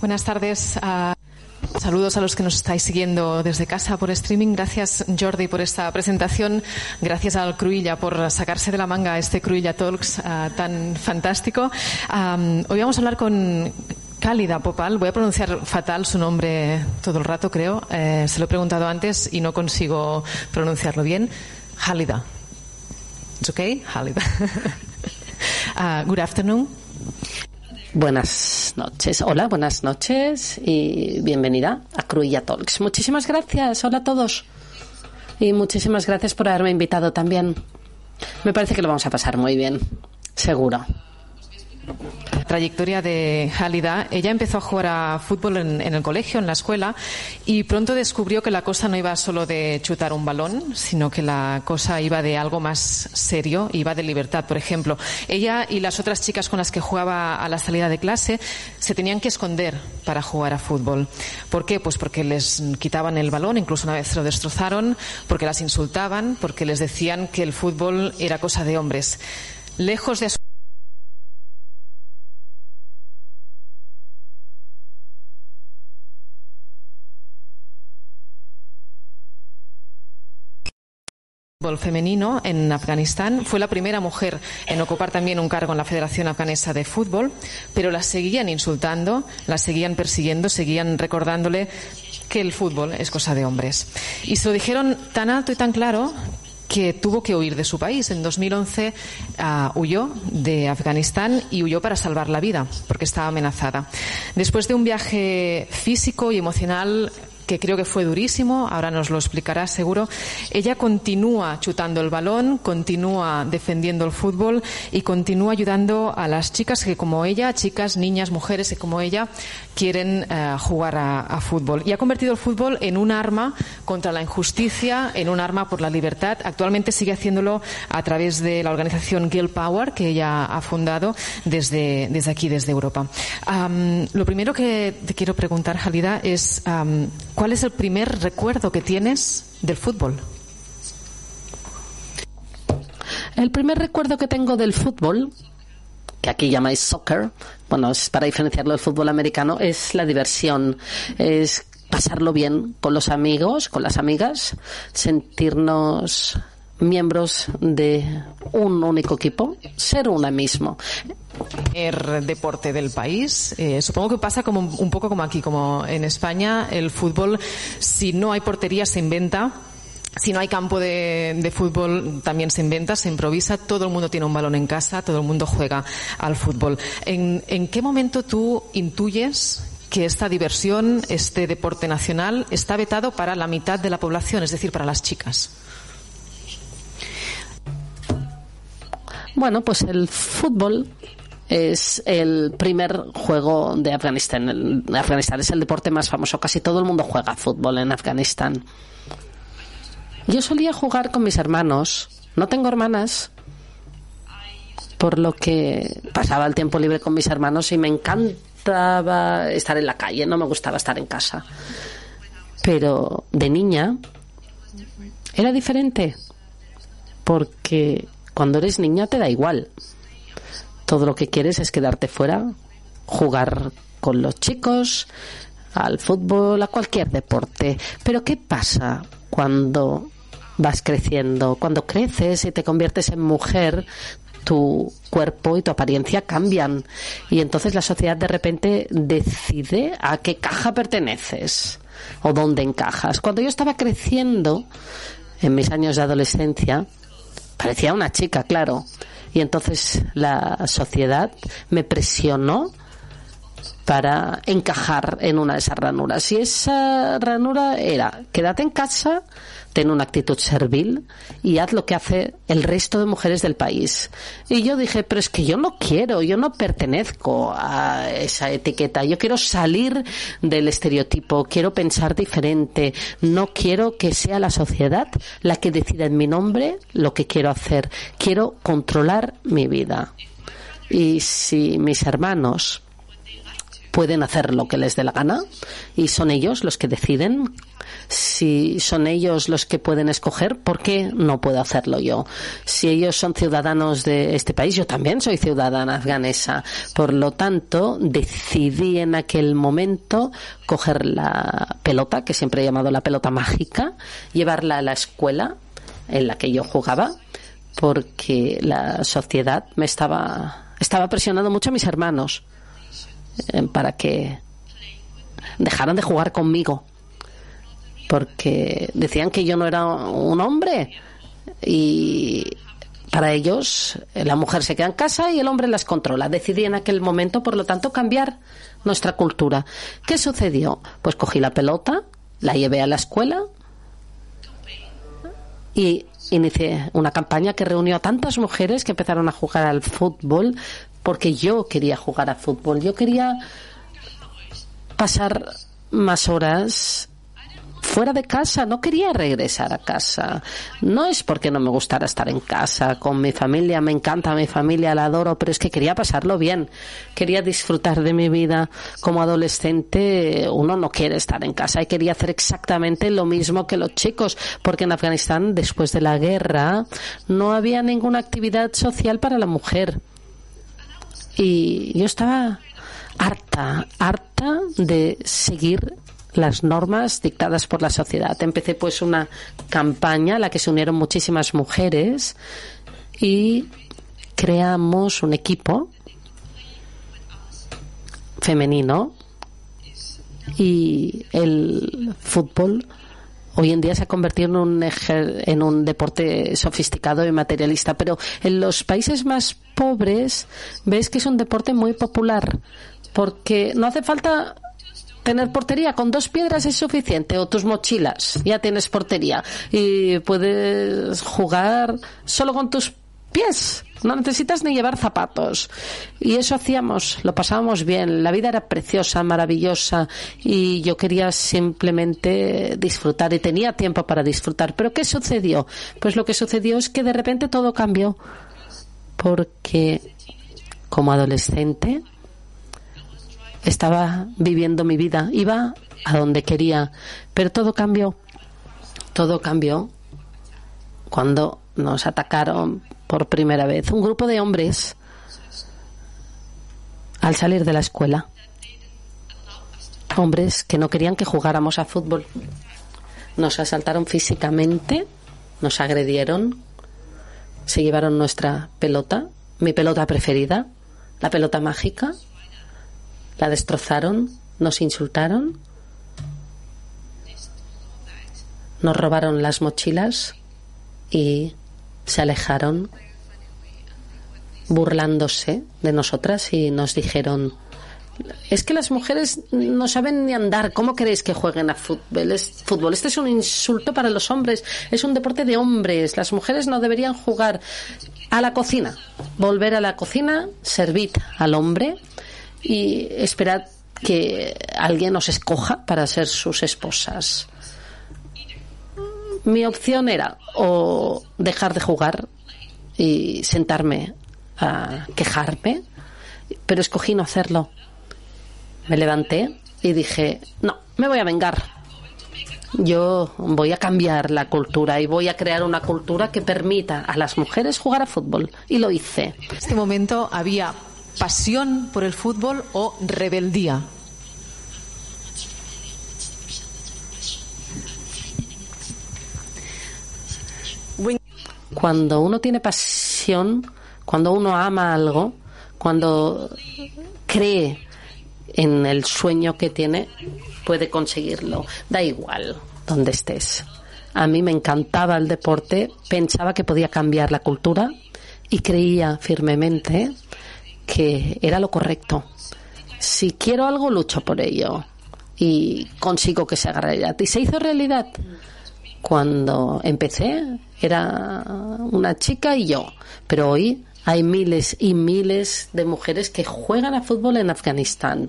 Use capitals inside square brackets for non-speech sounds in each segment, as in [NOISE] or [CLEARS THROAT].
Buenas tardes. Uh, saludos a los que nos estáis siguiendo desde casa por streaming. Gracias, Jordi, por esta presentación. Gracias al Cruilla por sacarse de la manga este Cruilla Talks uh, tan fantástico. Hoy vamos a hablar con Cálida Popal, voy a pronunciar fatal su nombre todo el rato, creo. Eh, se lo he preguntado antes y no consigo pronunciarlo bien. Halida. It's okay? Uh, [LAUGHS] good afternoon. Buenas noches. Hola, buenas noches y bienvenida a Cruilla Talks. Muchísimas gracias. Hola a todos. Y muchísimas gracias por haberme invitado también. Me parece que lo vamos a pasar muy bien. Seguro trayectoria de Halida, ella empezó a jugar a fútbol en, en, el colegio, en la escuela, y pronto descubrió que la cosa no iba solo de chutar un balón, sino que la cosa iba de algo más serio, iba de libertad. Por ejemplo, ella y las otras chicas con las que jugaba a la salida de clase se tenían que esconder para jugar a fútbol. ¿Por qué? Pues porque les quitaban el balón, incluso una vez lo destrozaron, porque las insultaban, porque les decían que el fútbol era cosa de hombres. Lejos de fútbol femenino en Afganistán. Fue la primera mujer en ocupar también un cargo en la Federación Afganesa de Fútbol, pero la seguían insultando, la seguían persiguiendo, seguían recordándole que el fútbol es cosa de hombres. Y se lo dijeron tan alto y tan claro que tuvo que huir de su país. En 2011 uh, huyó de Afganistán y huyó para salvar la vida, porque estaba amenazada. Después de un viaje físico y emocional que creo que fue durísimo, ahora nos lo explicará seguro. Ella continúa chutando el balón, continúa defendiendo el fútbol y continúa ayudando a las chicas que como ella, chicas, niñas, mujeres que como ella quieren uh, jugar a, a, fútbol. Y ha convertido el fútbol en un arma contra la injusticia, en un arma por la libertad. Actualmente sigue haciéndolo a través de la organización Girl Power que ella ha fundado desde, desde aquí, desde Europa. Um, lo primero que te quiero preguntar, Jalida, es um, ¿Cuál es el primer recuerdo que tienes del fútbol? El primer recuerdo que tengo del fútbol, que aquí llamáis soccer, bueno, es para diferenciarlo del fútbol americano, es la diversión, es pasarlo bien con los amigos, con las amigas, sentirnos miembros de un único equipo, ser una mismo. El deporte del país, eh, supongo que pasa como un poco como aquí, como en España, el fútbol, si no hay portería se inventa, si no hay campo de, de, fútbol, también se inventa, se improvisa, todo el mundo tiene un balón en casa, todo el mundo juega al fútbol. ¿En, en qué momento tú intuyes que esta diversión, este deporte nacional, está vetado para la mitad de la población, es decir, para las chicas? Bueno, pues el fútbol es el primer juego de Afganistán. Afganistán es el deporte más famoso. Casi todo el mundo juega fútbol en Afganistán. Yo solía jugar con mis hermanos. No tengo hermanas, por lo que pasaba el tiempo libre con mis hermanos y me encantaba estar en la calle. No me gustaba estar en casa. Pero de niña era diferente porque cuando eres niña te da igual. Todo lo que quieres es quedarte fuera, jugar con los chicos, al fútbol, a cualquier deporte. Pero ¿qué pasa cuando vas creciendo? Cuando creces y te conviertes en mujer, tu cuerpo y tu apariencia cambian y entonces la sociedad de repente decide a qué caja perteneces o dónde encajas. Cuando yo estaba creciendo, en mis años de adolescencia, parecía una chica, claro. Y entonces la sociedad me presionó para encajar en una de esas ranuras. Y esa ranura era, quédate en casa, ten una actitud servil y haz lo que hace el resto de mujeres del país. Y yo dije, pero es que yo no quiero, yo no pertenezco a esa etiqueta, yo quiero salir del estereotipo, quiero pensar diferente, no quiero que sea la sociedad la que decida en mi nombre lo que quiero hacer, quiero controlar mi vida. Y si mis hermanos pueden hacer lo que les dé la gana y son ellos los que deciden. Si son ellos los que pueden escoger, ¿por qué no puedo hacerlo yo? Si ellos son ciudadanos de este país, yo también soy ciudadana afganesa. Por lo tanto, decidí en aquel momento coger la pelota, que siempre he llamado la pelota mágica, llevarla a la escuela en la que yo jugaba, porque la sociedad me estaba, estaba presionando mucho a mis hermanos eh, para que dejaran de jugar conmigo. Porque decían que yo no era un hombre y para ellos eh, la mujer se queda en casa y el hombre las controla. Decidí en aquel momento, por lo tanto, cambiar nuestra cultura. ¿Qué sucedió? Pues cogí la pelota, la llevé a la escuela y inicié una campaña que reunió a tantas mujeres que empezaron a jugar al fútbol porque yo quería jugar a fútbol, yo quería pasar más horas fuera de casa, no quería regresar a casa. No es porque no me gustara estar en casa con mi familia, me encanta mi familia, la adoro, pero es que quería pasarlo bien, quería disfrutar de mi vida. Como adolescente uno no quiere estar en casa y quería hacer exactamente lo mismo que los chicos, porque en Afganistán después de la guerra no había ninguna actividad social para la mujer. Y yo estaba harta, harta de seguir las normas dictadas por la sociedad. Empecé pues una campaña a la que se unieron muchísimas mujeres y creamos un equipo femenino y el fútbol hoy en día se ha convertido en un, en un deporte sofisticado y materialista, pero en los países más pobres ves que es un deporte muy popular porque no hace falta tener portería con dos piedras es suficiente o tus mochilas. Ya tienes portería. Y puedes jugar solo con tus pies. No necesitas ni llevar zapatos. Y eso hacíamos lo pasábamos bien. La vida era preciosa maravillosa. Y yo quería simplemente disfrutar y tenía tiempo para disfrutar. Pero qué sucedió pues lo que sucedió es que de repente todo cambió. Porque como adolescente estaba viviendo mi vida, iba a donde quería, pero todo cambió, todo cambió cuando nos atacaron por primera vez un grupo de hombres al salir de la escuela. Hombres que no querían que jugáramos a fútbol. Nos asaltaron físicamente, nos agredieron, se llevaron nuestra pelota, mi pelota preferida, la pelota mágica, la destrozaron, nos insultaron, nos robaron las mochilas y se alejaron burlándose de nosotras y nos dijeron es que las mujeres no saben ni andar. ¿Cómo queréis que jueguen a fútbol? fútbol? Este es un insulto para los hombres. Es un deporte de hombres. Las mujeres no deberían jugar a la cocina. Volver a la cocina, servir al hombre y esperad que alguien os escoja para ser sus esposas. Mi opción era o dejar de jugar y sentarme a quejarme, pero escogí no hacerlo. Me levanté y dije, no, me voy a vengar. Yo voy a cambiar la cultura y voy a crear una cultura que permita a las mujeres jugar a fútbol. Y lo hice. En este momento había pasión por el fútbol o rebeldía? Cuando uno tiene pasión, cuando uno ama algo, cuando cree en el sueño que tiene, puede conseguirlo. Da igual donde estés. A mí me encantaba el deporte, pensaba que podía cambiar la cultura y creía firmemente que era lo correcto. si quiero algo, lucho por ello y consigo que se haga realidad. Y se hizo realidad. Cuando empecé era una chica y yo, pero hoy hay miles y miles de mujeres que juegan a fútbol en Afganistán.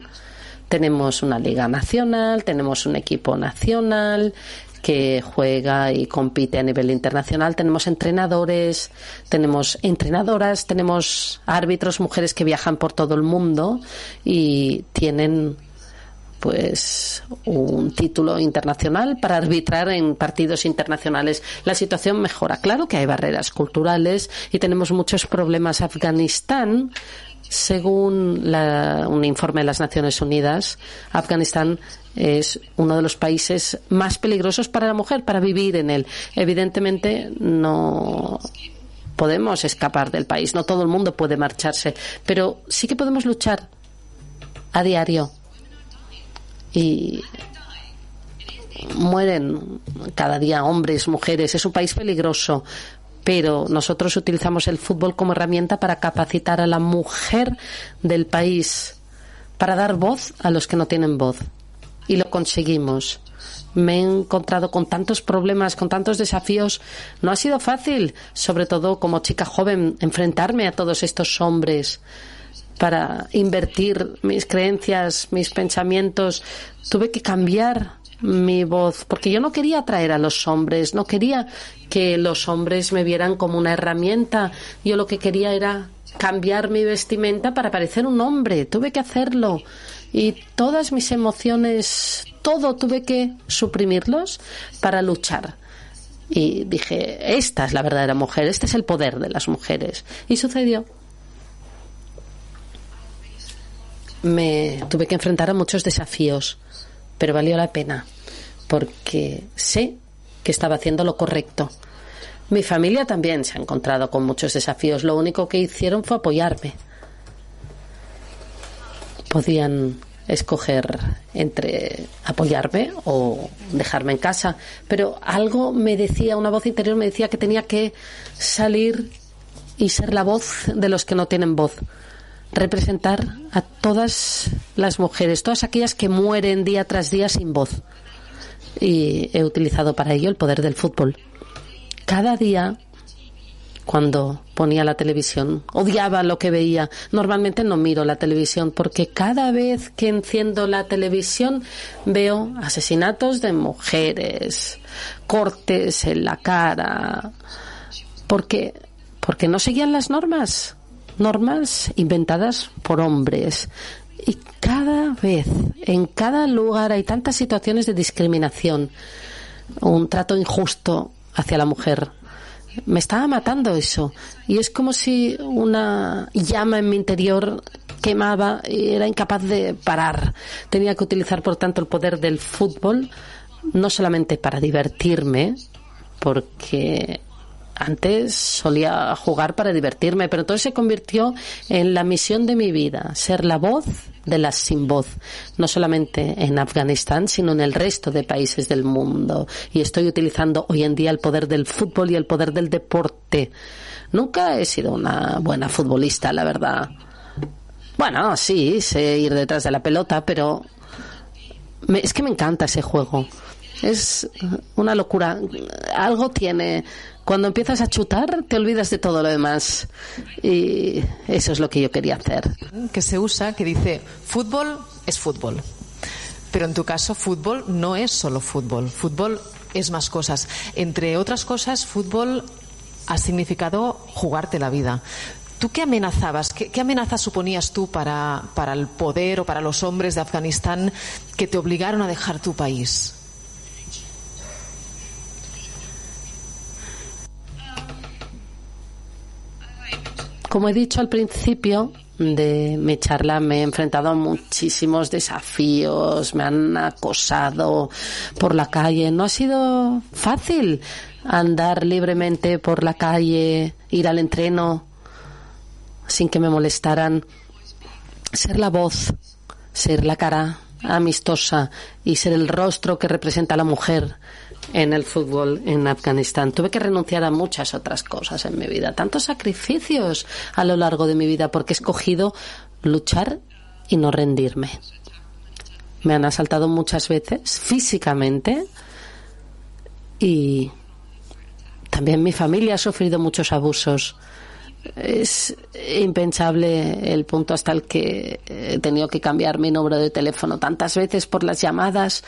Tenemos una liga nacional, tenemos un equipo nacional que juega y compite a nivel internacional. Tenemos entrenadores, tenemos entrenadoras, tenemos árbitros, mujeres que viajan por todo el mundo y tienen pues un título internacional para arbitrar en partidos internacionales. La situación mejora. Claro que hay barreras culturales y tenemos muchos problemas. Afganistán, según un informe de las Naciones Unidas, Afganistán es uno de los países más peligrosos para la mujer, para vivir en él. Evidentemente no podemos escapar del país, no todo el mundo puede marcharse, pero sí que podemos luchar a diario y mueren cada día hombres, mujeres. Es un país peligroso, pero nosotros utilizamos el fútbol como herramienta para capacitar a la mujer del país, para dar voz a los que no tienen voz. Y lo conseguimos. Me he encontrado con tantos problemas, con tantos desafíos. No ha sido fácil, sobre todo como chica joven, enfrentarme a todos estos hombres para invertir mis creencias, mis pensamientos. Tuve que cambiar mi voz, porque yo no quería atraer a los hombres, no quería que los hombres me vieran como una herramienta. Yo lo que quería era cambiar mi vestimenta para parecer un hombre. Tuve que hacerlo. Y todas mis emociones, todo tuve que suprimirlos para luchar. Y dije, esta es la verdadera mujer, este es el poder de las mujeres. Y sucedió. Me tuve que enfrentar a muchos desafíos, pero valió la pena, porque sé que estaba haciendo lo correcto. Mi familia también se ha encontrado con muchos desafíos. Lo único que hicieron fue apoyarme. Podían escoger entre apoyarme o dejarme en casa, pero algo me decía, una voz interior me decía que tenía que salir y ser la voz de los que no tienen voz representar a todas las mujeres, todas aquellas que mueren día tras día sin voz. Y he utilizado para ello el poder del fútbol. Cada día, cuando ponía la televisión, odiaba lo que veía. Normalmente no miro la televisión porque cada vez que enciendo la televisión veo asesinatos de mujeres, cortes en la cara, porque porque no seguían las normas normas inventadas por hombres. Y cada vez, en cada lugar hay tantas situaciones de discriminación, un trato injusto hacia la mujer. Me estaba matando eso. Y es como si una llama en mi interior quemaba y era incapaz de parar. Tenía que utilizar, por tanto, el poder del fútbol, no solamente para divertirme, porque antes solía jugar para divertirme, pero entonces se convirtió en la misión de mi vida, ser la voz de las sin voz, no solamente en Afganistán, sino en el resto de países del mundo. Y estoy utilizando hoy en día el poder del fútbol y el poder del deporte. Nunca he sido una buena futbolista, la verdad. Bueno, sí, sé ir detrás de la pelota, pero es que me encanta ese juego. Es una locura. Algo tiene cuando empiezas a chutar, te olvidas de todo lo demás. Y eso es lo que yo quería hacer. Que se usa, que dice, fútbol es fútbol. Pero en tu caso, fútbol no es solo fútbol. Fútbol es más cosas. Entre otras cosas, fútbol ha significado jugarte la vida. ¿Tú qué amenazabas? ¿Qué, qué amenaza suponías tú para, para el poder o para los hombres de Afganistán que te obligaron a dejar tu país? Como he dicho al principio de mi charla, me he enfrentado a muchísimos desafíos, me han acosado por la calle. No ha sido fácil andar libremente por la calle, ir al entreno sin que me molestaran, ser la voz, ser la cara amistosa y ser el rostro que representa a la mujer en el fútbol en Afganistán. Tuve que renunciar a muchas otras cosas en mi vida, tantos sacrificios a lo largo de mi vida, porque he escogido luchar y no rendirme. Me han asaltado muchas veces físicamente y también mi familia ha sufrido muchos abusos. Es impensable el punto hasta el que he tenido que cambiar mi número de teléfono tantas veces por las llamadas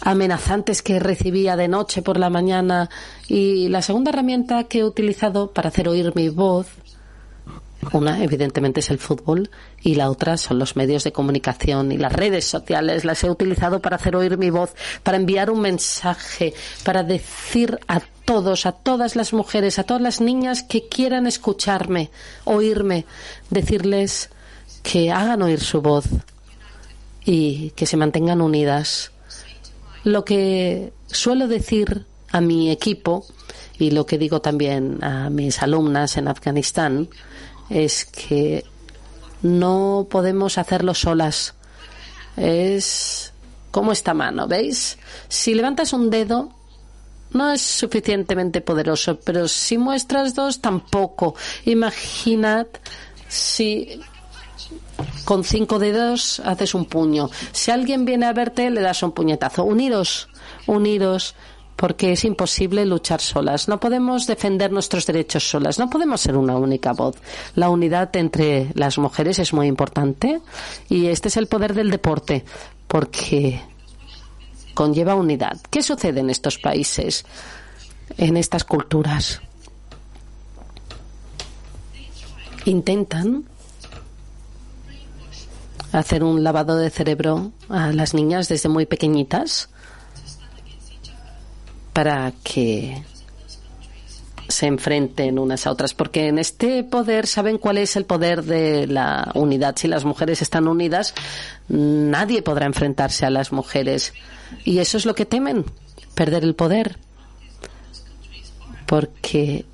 amenazantes que recibía de noche por la mañana y la segunda herramienta que he utilizado para hacer oír mi voz una, evidentemente, es el fútbol y la otra son los medios de comunicación y las redes sociales. Las he utilizado para hacer oír mi voz, para enviar un mensaje, para decir a todos, a todas las mujeres, a todas las niñas que quieran escucharme, oírme, decirles que hagan oír su voz y que se mantengan unidas. Lo que suelo decir a mi equipo y lo que digo también a mis alumnas en Afganistán es que no podemos hacerlo solas. Es como esta mano, ¿veis? Si levantas un dedo, no es suficientemente poderoso, pero si muestras dos, tampoco. Imaginad si con cinco dedos haces un puño. Si alguien viene a verte, le das un puñetazo. Unidos, unidos porque es imposible luchar solas. No podemos defender nuestros derechos solas. No podemos ser una única voz. La unidad entre las mujeres es muy importante y este es el poder del deporte porque conlleva unidad. ¿Qué sucede en estos países, en estas culturas? Intentan hacer un lavado de cerebro a las niñas desde muy pequeñitas para que se enfrenten unas a otras, porque en este poder saben cuál es el poder de la unidad. Si las mujeres están unidas, nadie podrá enfrentarse a las mujeres. Y eso es lo que temen, perder el poder. Porque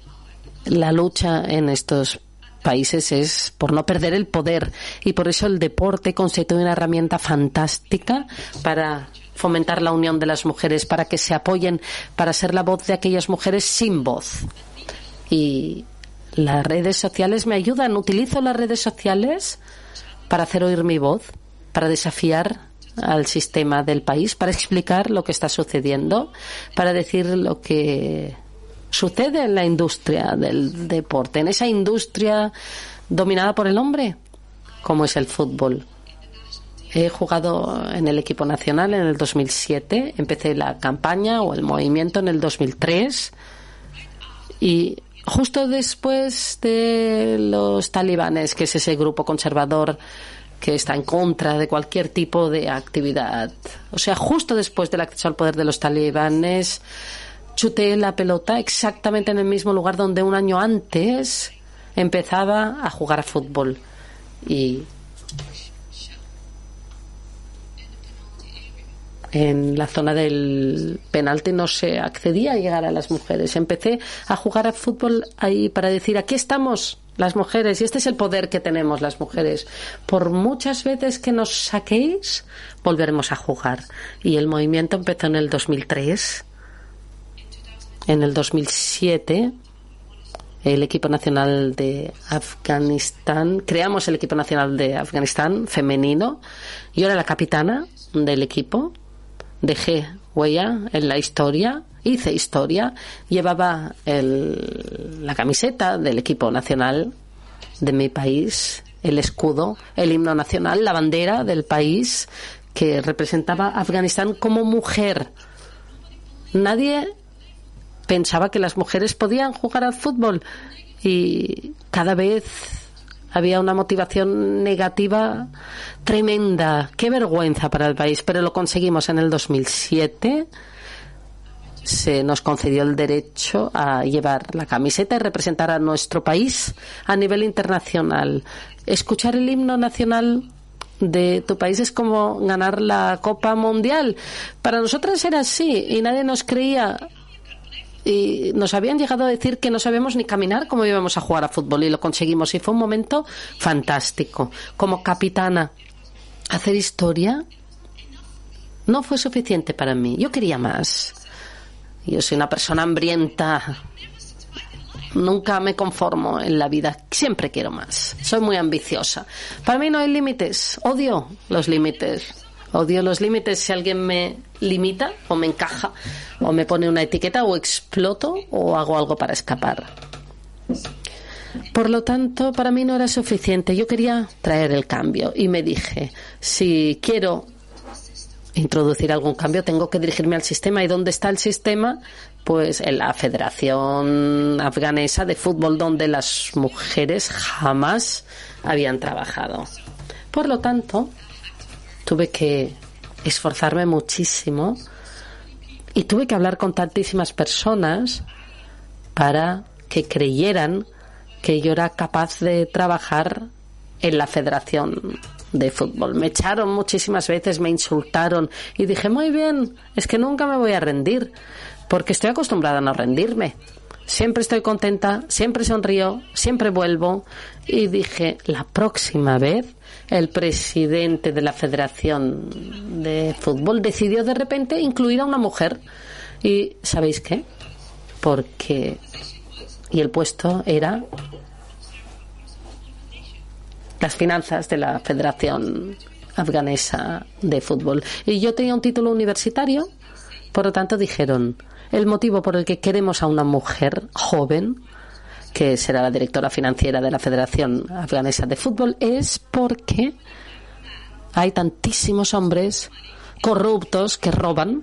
la lucha en estos países es por no perder el poder y por eso el deporte constituye una herramienta fantástica para fomentar la unión de las mujeres, para que se apoyen, para ser la voz de aquellas mujeres sin voz. Y las redes sociales me ayudan. Utilizo las redes sociales para hacer oír mi voz, para desafiar al sistema del país, para explicar lo que está sucediendo, para decir lo que sucede en la industria del deporte, en esa industria dominada por el hombre, como es el fútbol. He jugado en el equipo nacional en el 2007, empecé la campaña o el movimiento en el 2003 y justo después de los talibanes, que es ese grupo conservador que está en contra de cualquier tipo de actividad. O sea, justo después del acceso al poder de los talibanes, chuté la pelota exactamente en el mismo lugar donde un año antes empezaba a jugar a fútbol. Y en la zona del penalti no se accedía a llegar a las mujeres. Empecé a jugar a fútbol ahí para decir, aquí estamos las mujeres y este es el poder que tenemos las mujeres. Por muchas veces que nos saquéis, volveremos a jugar. Y el movimiento empezó en el 2003. En el 2007 el equipo nacional de Afganistán, creamos el equipo nacional de Afganistán femenino. Yo era la capitana del equipo dejé huella en la historia, hice historia, llevaba la camiseta del equipo nacional de mi país, el escudo, el himno nacional, la bandera del país que representaba a Afganistán como mujer. Nadie pensaba que las mujeres podían jugar al fútbol y cada vez había una motivación negativa tremenda. Qué vergüenza para el país, pero lo conseguimos en el 2007. Se nos concedió el derecho a llevar la camiseta y representar a nuestro país a nivel internacional. Escuchar el himno nacional de tu país es como ganar la Copa Mundial. Para nosotras era así y nadie nos creía y nos habían llegado a decir que no sabemos ni caminar cómo íbamos a jugar a fútbol y lo conseguimos y fue un momento fantástico. Como capitana, hacer historia no fue suficiente para mí. Yo quería más. Yo soy una persona hambrienta. Nunca me conformo en la vida. Siempre quiero más. Soy muy ambiciosa. Para mí no hay límites. Odio los límites. Odio los límites si alguien me limita o me encaja o me pone una etiqueta o exploto o hago algo para escapar. Por lo tanto, para mí no era suficiente. Yo quería traer el cambio y me dije, si quiero introducir algún cambio, tengo que dirigirme al sistema. ¿Y dónde está el sistema? Pues en la Federación Afganesa de Fútbol, donde las mujeres jamás habían trabajado. Por lo tanto, tuve que esforzarme muchísimo y tuve que hablar con tantísimas personas para que creyeran que yo era capaz de trabajar en la Federación de Fútbol. Me echaron muchísimas veces, me insultaron y dije, muy bien, es que nunca me voy a rendir, porque estoy acostumbrada a no rendirme. Siempre estoy contenta, siempre sonrío, siempre vuelvo y dije, la próxima vez el presidente de la Federación de Fútbol decidió de repente incluir a una mujer. ¿Y sabéis qué? Porque... Y el puesto era las finanzas de la Federación Afganesa de Fútbol. Y yo tenía un título universitario, por lo tanto dijeron, el motivo por el que queremos a una mujer joven que será la directora financiera de la Federación Afganesa de Fútbol, es porque hay tantísimos hombres corruptos que roban.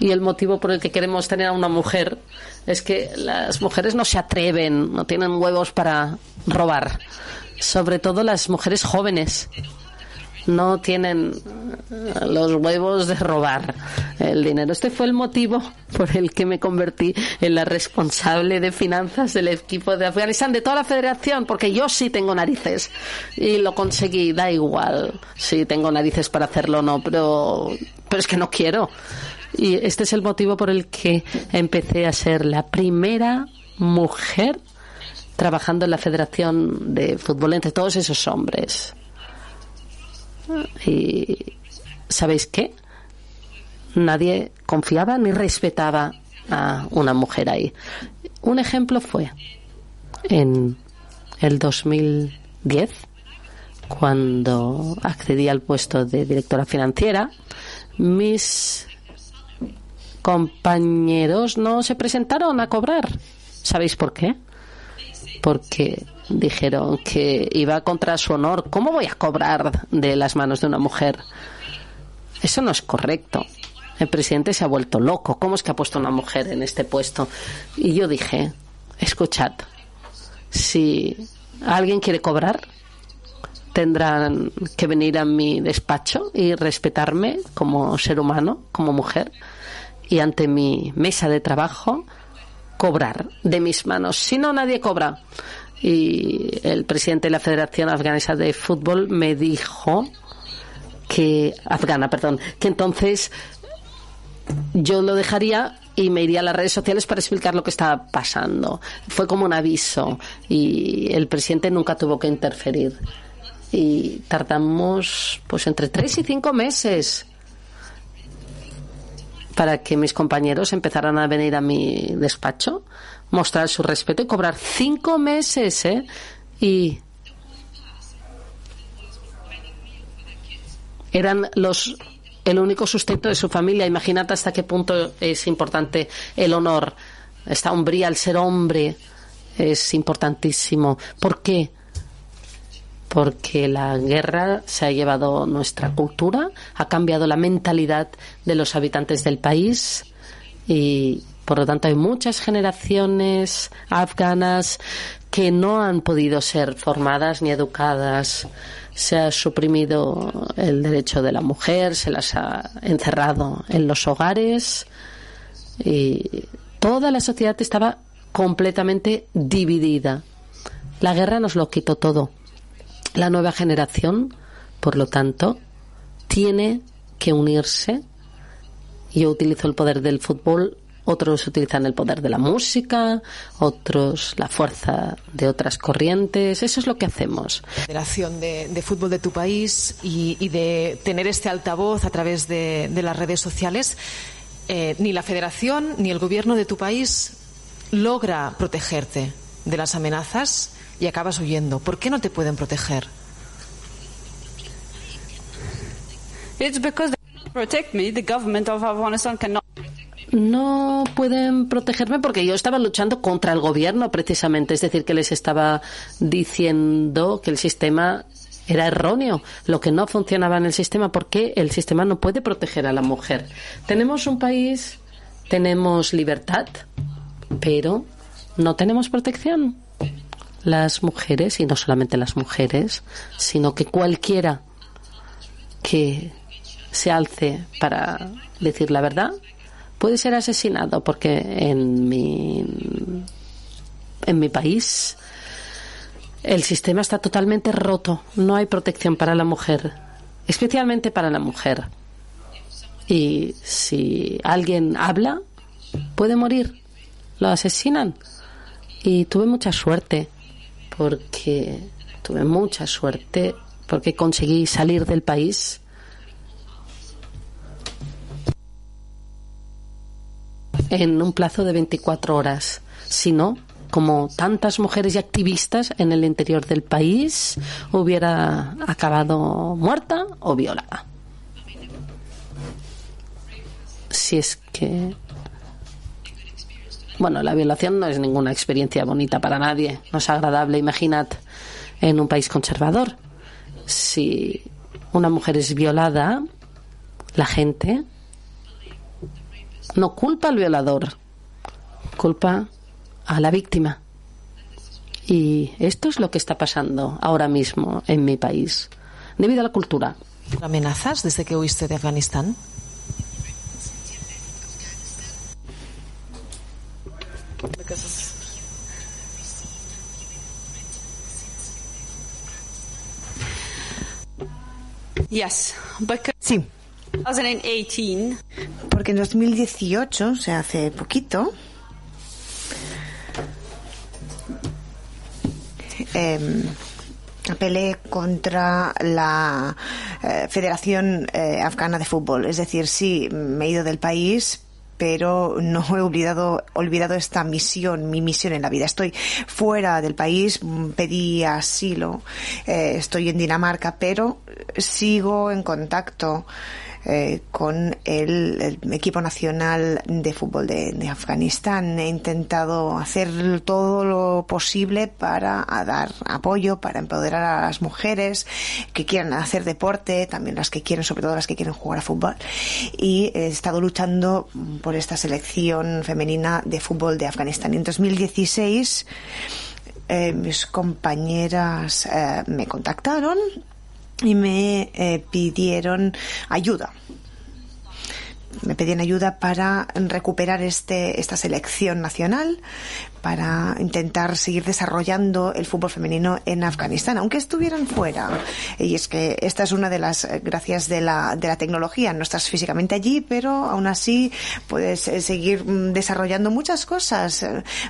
Y el motivo por el que queremos tener a una mujer es que las mujeres no se atreven, no tienen huevos para robar, sobre todo las mujeres jóvenes no tienen eh, los huevos de robar el dinero. Este fue el motivo por el que me convertí en la responsable de finanzas del equipo de Afganistán, de toda la federación, porque yo sí tengo narices y lo conseguí, da igual si tengo narices para hacerlo o no, pero, pero es que no quiero. Y este es el motivo por el que empecé a ser la primera mujer trabajando en la Federación de Fútbol entre todos esos hombres. Y ¿sabéis qué? Nadie confiaba ni respetaba a una mujer ahí. Un ejemplo fue en el 2010, cuando accedí al puesto de directora financiera, mis compañeros no se presentaron a cobrar. ¿Sabéis por qué? Porque dijeron que iba contra su honor. ¿Cómo voy a cobrar de las manos de una mujer? Eso no es correcto. El presidente se ha vuelto loco. ¿Cómo es que ha puesto una mujer en este puesto? Y yo dije, escuchad, si alguien quiere cobrar, tendrán que venir a mi despacho y respetarme como ser humano, como mujer, y ante mi mesa de trabajo cobrar de mis manos. Si no, nadie cobra y el presidente de la Federación Afganesa de Fútbol me dijo que afgana, perdón, que entonces yo lo dejaría y me iría a las redes sociales para explicar lo que estaba pasando. Fue como un aviso y el presidente nunca tuvo que interferir. Y tardamos pues entre tres y cinco meses para que mis compañeros empezaran a venir a mi despacho mostrar su respeto y cobrar cinco meses, ¿eh? Y eran los el único sustento de su familia. Imagínate hasta qué punto es importante el honor. Esta hombría, el ser hombre, es importantísimo. ¿Por qué? Porque la guerra se ha llevado nuestra cultura, ha cambiado la mentalidad de los habitantes del país y por lo tanto, hay muchas generaciones afganas que no han podido ser formadas ni educadas. Se ha suprimido el derecho de la mujer, se las ha encerrado en los hogares y toda la sociedad estaba completamente dividida. La guerra nos lo quitó todo. La nueva generación, por lo tanto, tiene que unirse. Yo utilizo el poder del fútbol otros utilizan el poder de la música, otros la fuerza de otras corrientes. Eso es lo que hacemos. Federación de, de fútbol de tu país y, de tener este altavoz a través de, las redes sociales, eh, ni la federación ni el gobierno de tu país logra protegerte de las amenazas y acabas huyendo. ¿Por qué no te pueden proteger? No pueden protegerme porque yo estaba luchando contra el gobierno precisamente, es decir, que les estaba diciendo que el sistema era erróneo, lo que no funcionaba en el sistema, porque el sistema no puede proteger a la mujer. Tenemos un país, tenemos libertad, pero no tenemos protección. Las mujeres, y no solamente las mujeres, sino que cualquiera que se alce para decir la verdad puede ser asesinado porque en mi en mi país el sistema está totalmente roto. No hay protección para la mujer especialmente para la mujer. Y si alguien habla puede morir. Lo asesinan. Y tuve mucha suerte porque tuve mucha suerte porque conseguí salir del país en un plazo de 24 horas. Si no, como tantas mujeres y activistas en el interior del país, hubiera acabado muerta o violada. Si es que bueno, la violación no es ninguna experiencia bonita para nadie, no es agradable. Imaginad en un país conservador, si una mujer es violada, la gente no culpa al violador, culpa a la víctima. Y esto es lo que está pasando ahora mismo en mi país, debido a la cultura. ¿Amenazas desde que huiste de Afganistán? Yes, sí. 2018. Porque en 2018, o sea, hace poquito, eh, apelé contra la eh, Federación eh, Afgana de Fútbol. Es decir, sí, me he ido del país, pero no he olvidado, olvidado esta misión, mi misión en la vida. Estoy fuera del país, pedí asilo, eh, estoy en Dinamarca, pero sigo en contacto eh, con el, equipo nacional de fútbol de, Afganistán. He intentado hacer todo lo posible para dar apoyo, para empoderar a las mujeres que quieran hacer deporte, también las que quieren, sobre todo las que quieren jugar a fútbol. Y he estado luchando por esta selección femenina de fútbol de Afganistán. Y en 2016 eh, mis compañeras eh, me contactaron y me eh, pidieron ayuda. Me pedían ayuda para recuperar este, esta selección nacional, para intentar seguir desarrollando el fútbol femenino en Afganistán, aunque estuvieran fuera. Y es que esta es una de las gracias de la, de la tecnología. No estás físicamente allí, pero aún así puedes eh, seguir mm, desarrollando muchas cosas.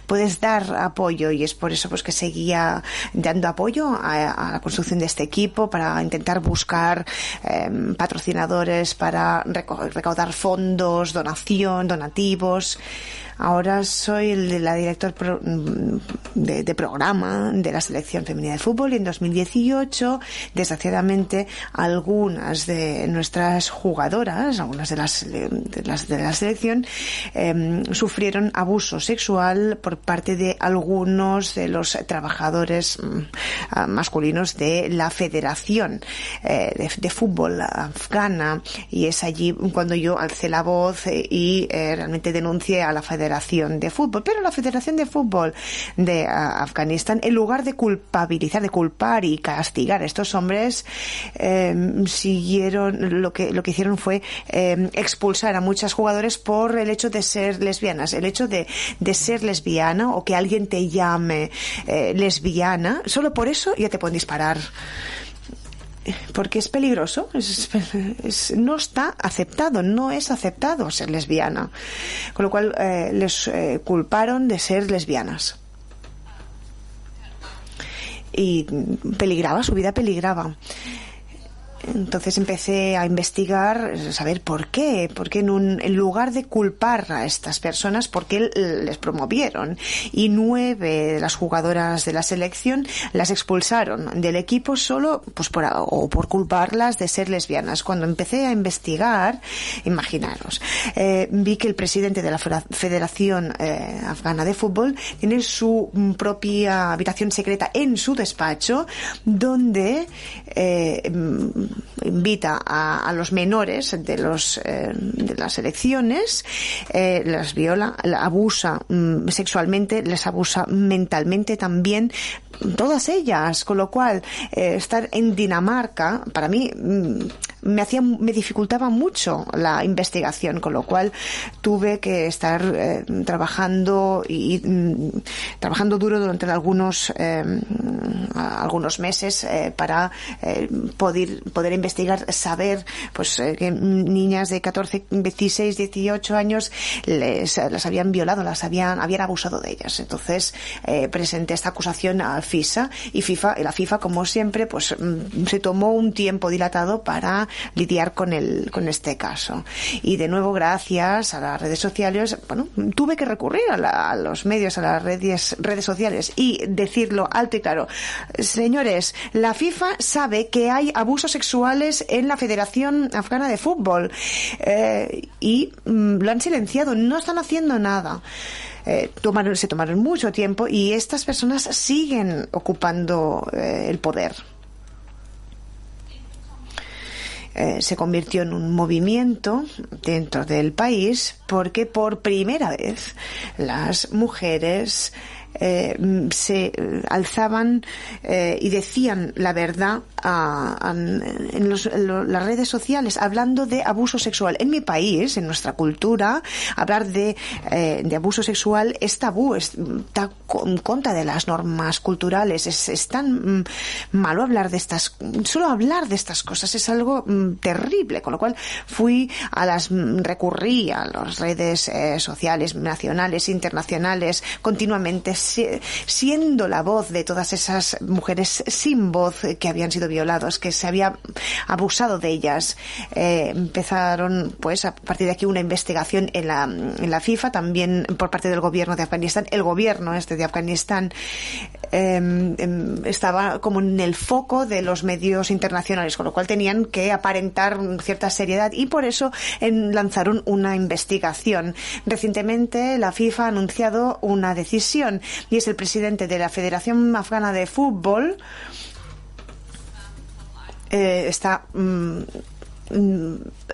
Puedes dar apoyo y es por eso pues que seguía dando apoyo a, a la construcción de este equipo para intentar buscar eh, patrocinadores, para recaudar fondos, donación, donativos. Ahora soy la director de, de, programa de la selección femenina de fútbol y en 2018, desgraciadamente, algunas de nuestras jugadoras, algunas de las de, las, de la selección, eh, sufrieron abuso sexual por parte de algunos de los trabajadores mm, masculinos de la Federación eh, de, de, Fútbol Afgana. Y es allí cuando yo alcé la voz y eh, realmente denuncié a la Federación De Fútbol. Pero la Federación de Fútbol de uh, Afganistán, en lugar de culpabilizar, de culpar y castigar a estos hombres, eh, siguieron, lo que, lo que hicieron fue eh, expulsar a muchas jugadores por el hecho de ser lesbianas. El hecho de, de ser lesbiana o que alguien te llame eh, lesbiana, solo por eso ya te pueden disparar porque es peligroso, [LAUGHS] es, no está aceptado, no es aceptado ser lesbiana. Con lo cual eh, les eh, culparon de ser lesbianas. Y peligraba, su vida peligraba. Entonces empecé a investigar, saber por qué, porque en, un, en lugar de culpar a estas personas, por qué les promovieron. Y nueve de las jugadoras de la selección las expulsaron del equipo solo pues por, o por culparlas de ser lesbianas. Cuando empecé a investigar, imaginaros, eh, vi que el presidente de la Federación eh, Afgana de Fútbol tiene su propia habitación secreta en su despacho, donde eh, invita a, a, los menores de, los, eh, de las elecciones, eh, las viola, abusa mm, sexualmente, les abusa mentalmente también, todas ellas, con lo cual eh, estar en Dinamarca, para mí, mm, me hacía me dificultaba mucho la investigación con lo cual tuve que estar eh, trabajando y, mm, trabajando duro durante algunos eh, algunos meses eh, para eh, poder poder investigar saber pues que niñas de 14 16 18 años les las habían violado las habían habían abusado de ellas. Entonces presenté esta acusación a FISA y FIFA la FIFA como siempre pues mm, se tomó un tiempo dilatado para lidiar con el con este caso. Y de nuevo gracias a las redes sociales bueno tuve que recurrir a, la, a los medios a las redes redes sociales y decirlo alto y claro. Señores la FIFA sabe que hay abusos sexuales en la Federación Afgana de Fútbol eh, y mm, lo han silenciado no están haciendo nada. Eh, tomaron, se tomaron mucho tiempo y estas personas siguen ocupando eh, el poder eh, se convirtió en un movimiento dentro del país porque por primera vez las mujeres eh, se alzaban eh, y decían la verdad a, en, los, las redes sociales hablando de abuso sexual. En mi país, en nuestra cultura, hablar de, eh, de abuso sexual es tabú, está en contra de las normas culturales. Es, es tan mm, malo hablar de estas, solo hablar de estas cosas es algo mm, terrible, con lo cual fui a las, mm, recurrí a las redes eh, sociales nacionales, internacionales, continuamente siendo la voz de todas esas mujeres sin voz que habían sido violados, que se había abusado de ellas. Eh, empezaron, pues, a partir de aquí una investigación en la, en la FIFA, también por parte del gobierno de Afganistán. El gobierno este de Afganistán eh, estaba como en el foco de los medios internacionales, con lo cual tenían que aparentar cierta seriedad y por eso lanzaron una investigación. Recientemente la FIFA ha anunciado una decisión y es el presidente de la Federación Afgana de Fútbol eh, está mm,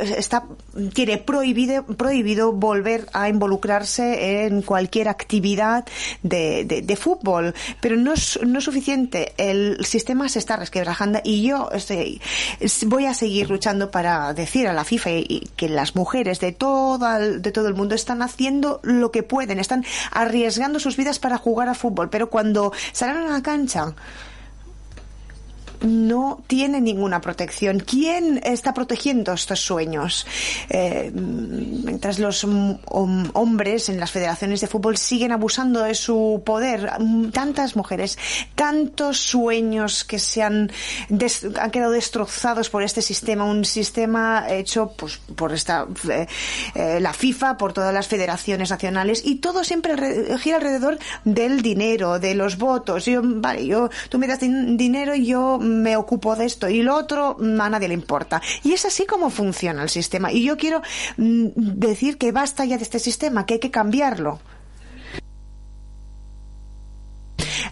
está tiene prohibido prohibido volver a involucrarse en cualquier actividad de, de, de fútbol pero no es, no suficiente. El sistema se está resquebrajando y yo voy a seguir luchando para decir a la FIFA y, que las mujeres de todo de todo el mundo están haciendo lo que pueden están arriesgando sus vidas para jugar a fútbol pero cuando salen a la cancha no tiene ninguna protección. ¿Quién está protegiendo estos sueños? Eh, mientras los hombres en las federaciones de fútbol siguen abusando de su poder, tantas mujeres, tantos sueños que se han, han quedado destrozados por este sistema, un sistema hecho pues, por esta, eh, eh, la FIFA, por todas las federaciones nacionales y todo siempre gira alrededor del dinero, de los votos. Yo, vale, yo, tú me das dinero y yo me ocupo de esto y lo otro a nadie le importa. Y es así como funciona el sistema. Y yo quiero mm, decir que basta ya de este sistema, que hay que cambiarlo.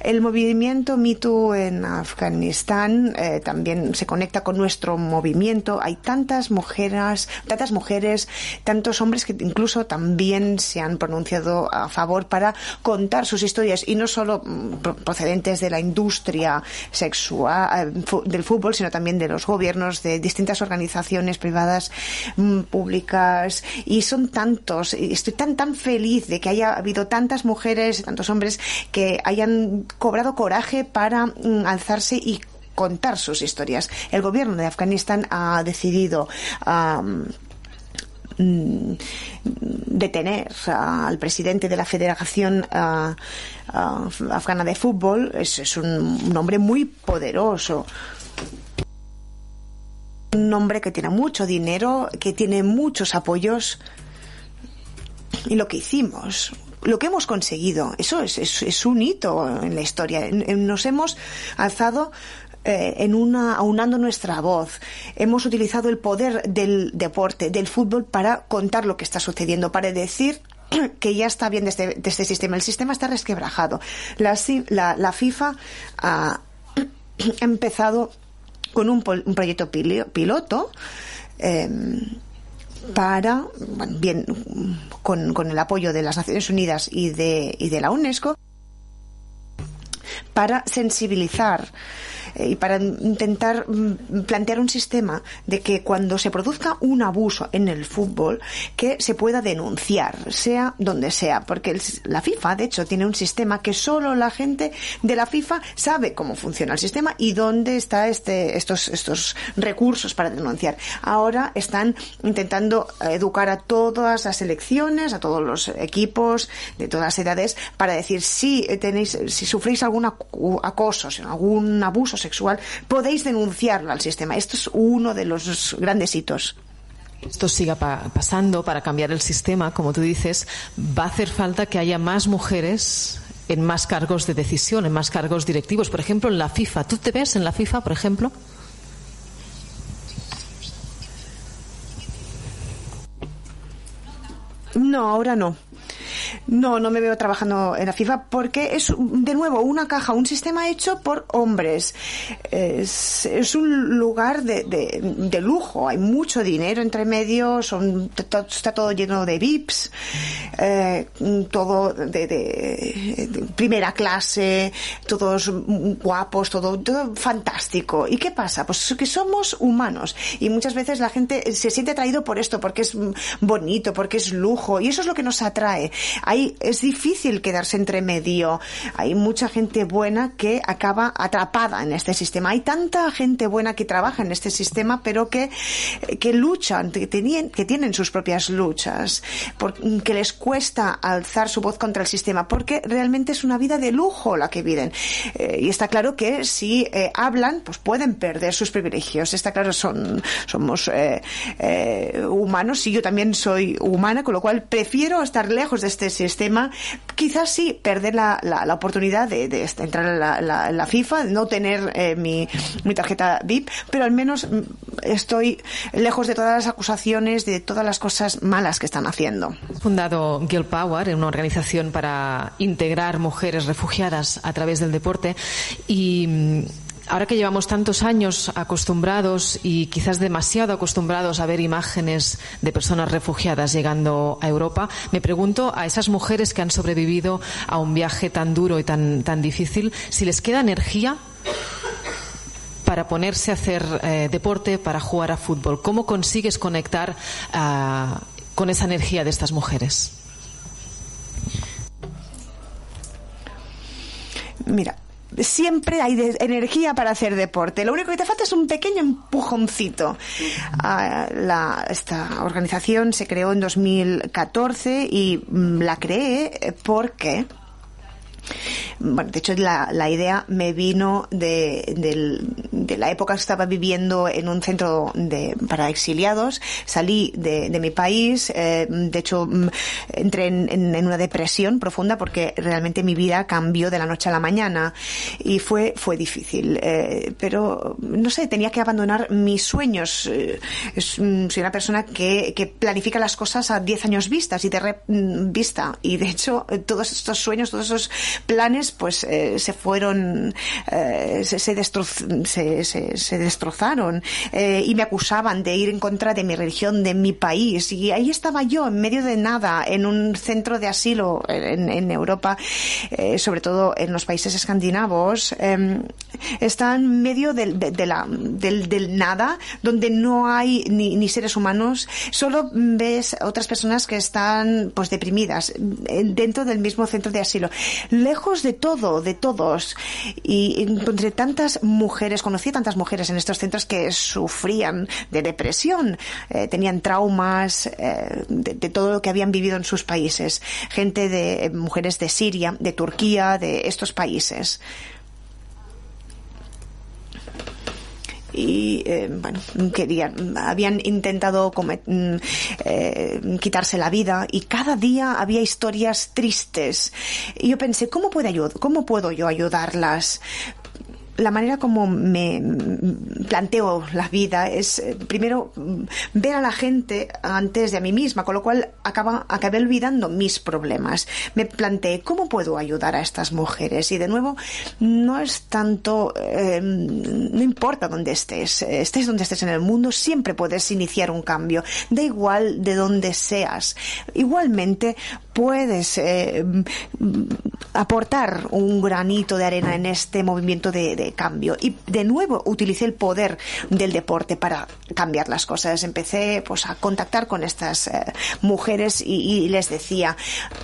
El movimiento MeToo en Afganistán eh, también se conecta con nuestro movimiento. Hay tantas mujeres, tantas mujeres, tantos hombres que incluso también se han pronunciado a favor para contar sus historias y no solo mm, procedentes de la industria sexual, eh, del fútbol, sino también de los gobiernos, de distintas organizaciones privadas, mm, públicas. Y son tantos. Estoy tan, tan feliz de que haya habido tantas mujeres, tantos hombres que hayan cobrado coraje para mm, alzarse y contar sus historias. El gobierno de Afganistán ha decidido um, detener al presidente de la Federación Afgana de Fútbol. Es, un hombre muy poderoso un hombre que tiene mucho dinero, que tiene muchos apoyos. Y lo que hicimos, lo que hemos conseguido, eso es, es, un hito en la historia. Nos hemos alzado eh, en una, aunando nuestra voz. Hemos utilizado el poder del deporte, del fútbol, para contar lo que está sucediendo, para decir [CLEARS THROAT] que ya está bien este, de este sistema. El sistema está resquebrajado. La, FIFA ha [CLEARS THROAT] empezado con un, un proyecto piloto eh, para, bueno, bien, con, con, el apoyo de las Naciones Unidas y de, y de la UNESCO, para sensibilizar y para intentar mm, plantear un sistema de que cuando se produzca un abuso en el fútbol, que se pueda denunciar, sea donde sea, porque el, la FIFA, de hecho, tiene un sistema que solo la gente de la FIFA sabe cómo funciona el sistema y dónde está este, estos, estos recursos para denunciar. Ahora están intentando educar a todas las selecciones, a todos los equipos de todas las edades, para decir si tenéis, si sufrís algún acoso, algún abuso sexual, podéis denunciarlo al sistema. Esto es uno de los grandes hitos esto siga pa pasando para cambiar el sistema, como tú dices, va a hacer falta que haya más mujeres en más cargos de decisión, en más cargos directivos. Por ejemplo, en la FIFA. ¿Tú te ves en la FIFA, por ejemplo? No, ahora no. No, no me veo trabajando en la FIFA porque es, de nuevo, una caja, un sistema hecho por hombres. Es, un lugar de, de, de, lujo, hay mucho dinero entre medio, son, está todo lleno de VIPs, eh, todo de, de, primera clase, todos guapos, todo, todo fantástico. ¿Y qué pasa? Pues que somos humanos y muchas veces la gente se siente atraído por esto, porque es bonito, porque es lujo y eso es lo que nos atrae. Hay, es difícil quedarse entre medio. Hay mucha gente buena que acaba atrapada en este sistema. Hay tanta gente buena que trabaja en este sistema, pero que, que luchan, que tienen, que tienen sus propias luchas, que les cuesta alzar su voz contra el sistema, porque realmente es una vida de lujo la que viven. Eh, y está claro que si eh, hablan, pues pueden perder sus privilegios. Está claro, son, somos eh, eh humanos y yo también soy humana, con lo cual prefiero estar lejos de este sistema, quizás sí perder la, la, la oportunidad de, de, entrar en la, la, la FIFA, no tener eh, mi, mi, tarjeta VIP, pero al menos mm, estoy lejos de todas las acusaciones, de todas las cosas malas que están haciendo. Fundado Girl Power, una organización para integrar mujeres refugiadas a través del deporte y mm, ahora que llevamos tantos años acostumbrados y quizás demasiado acostumbrados a ver imágenes de personas refugiadas llegando a Europa, me pregunto a esas mujeres que han sobrevivido a un viaje tan duro y tan, tan difícil, si les queda energía para ponerse a hacer eh, deporte, para jugar a fútbol. ¿Cómo consigues conectar uh, con esa energía de estas mujeres? Mira, siempre hay de energía para hacer deporte. Lo único que te falta es un pequeño empujoncito. Uh, la, esta organización se creó en 2014 y mm, la creé porque bueno, de hecho la, la idea me vino de, de, de, la época que estaba viviendo en un centro de, para exiliados. Salí de, de mi país, eh, de hecho mm, entré en, una depresión profunda porque realmente mi vida cambió de la noche a la mañana y fue, fue difícil. Eh, pero, no sé, tenía que abandonar mis sueños. Eh, mm, soy una persona que, que planifica las cosas a 10 años vistas y de re, mm, vista. Y de hecho, todos estos sueños, todos esos planes pues eh, se fueron, eh, se, se, destroz, se, se, destrozaron. Eh, y me acusaban de ir en contra de mi religión, de mi país. Y ahí estaba yo, en medio de nada, en un centro de asilo en, en Europa, eh, sobre todo en los países escandinavos, em, está en medio del, de, la, del, del, nada, donde no hay ni, ni seres humanos, solo ves otras personas que están pues deprimidas dentro del mismo centro de asilo lejos de todo, de todos. Y encontré tantas mujeres, conocí tantas mujeres en estos centros que sufrían de depresión, eh, tenían traumas eh, de, todo lo que habían vivido en sus países. Gente de eh, mujeres de Siria, de Turquía, de estos países. Y eh, bueno, querían, habían intentado mm, eh, quitarse la vida y cada día había historias tristes. Y yo pensé, ¿cómo, puede ¿cómo puedo yo ayudarlas? La manera como me planteo la vida es eh, primero ver a la gente antes de a mí misma, con lo cual acaba, acabé olvidando mis problemas. Me planteé cómo puedo ayudar a estas mujeres y de nuevo no es tanto, eh, no importa dónde estés, estés donde estés en el mundo, siempre puedes iniciar un cambio, da igual de dónde seas. Igualmente puedes eh, aportar un granito de arena en este movimiento de cambio. Y de nuevo utilicé el poder del deporte para cambiar las cosas. Empecé pues a contactar con estas eh, mujeres y, y les decía,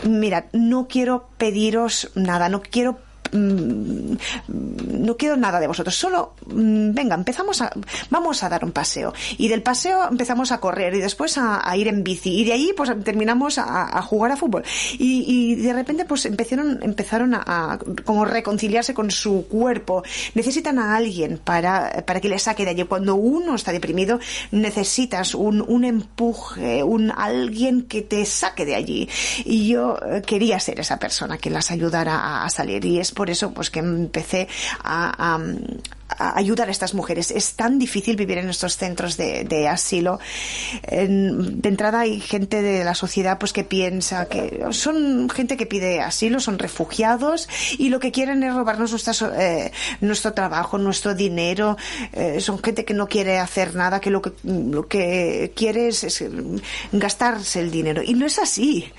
mira, no quiero pediros nada, no quiero Mm, no quiero nada de vosotros, solo mm, venga, empezamos a, vamos a dar un paseo. Y del paseo empezamos a correr y después a, ir en bici. Y de ahí pues terminamos a, jugar a fútbol. Y, de repente pues empezaron, empezaron a, como reconciliarse con su cuerpo. Necesitan a alguien para, para que les saque de allí. Cuando uno está deprimido, necesitas un, un empuje, un alguien que te saque de allí. Y yo eh, quería ser esa persona que las ayudara a, salir. Y es por eso pues que empecé a, ayudar a estas mujeres. Es tan difícil vivir en estos centros de, asilo. de entrada hay gente de la sociedad pues que piensa que son gente que pide asilo, son refugiados y lo que quieren es robarnos eh, nuestro trabajo, nuestro dinero. Eh, son gente que no quiere hacer nada, que lo que, lo que quiere es gastarse el dinero. Y no es así.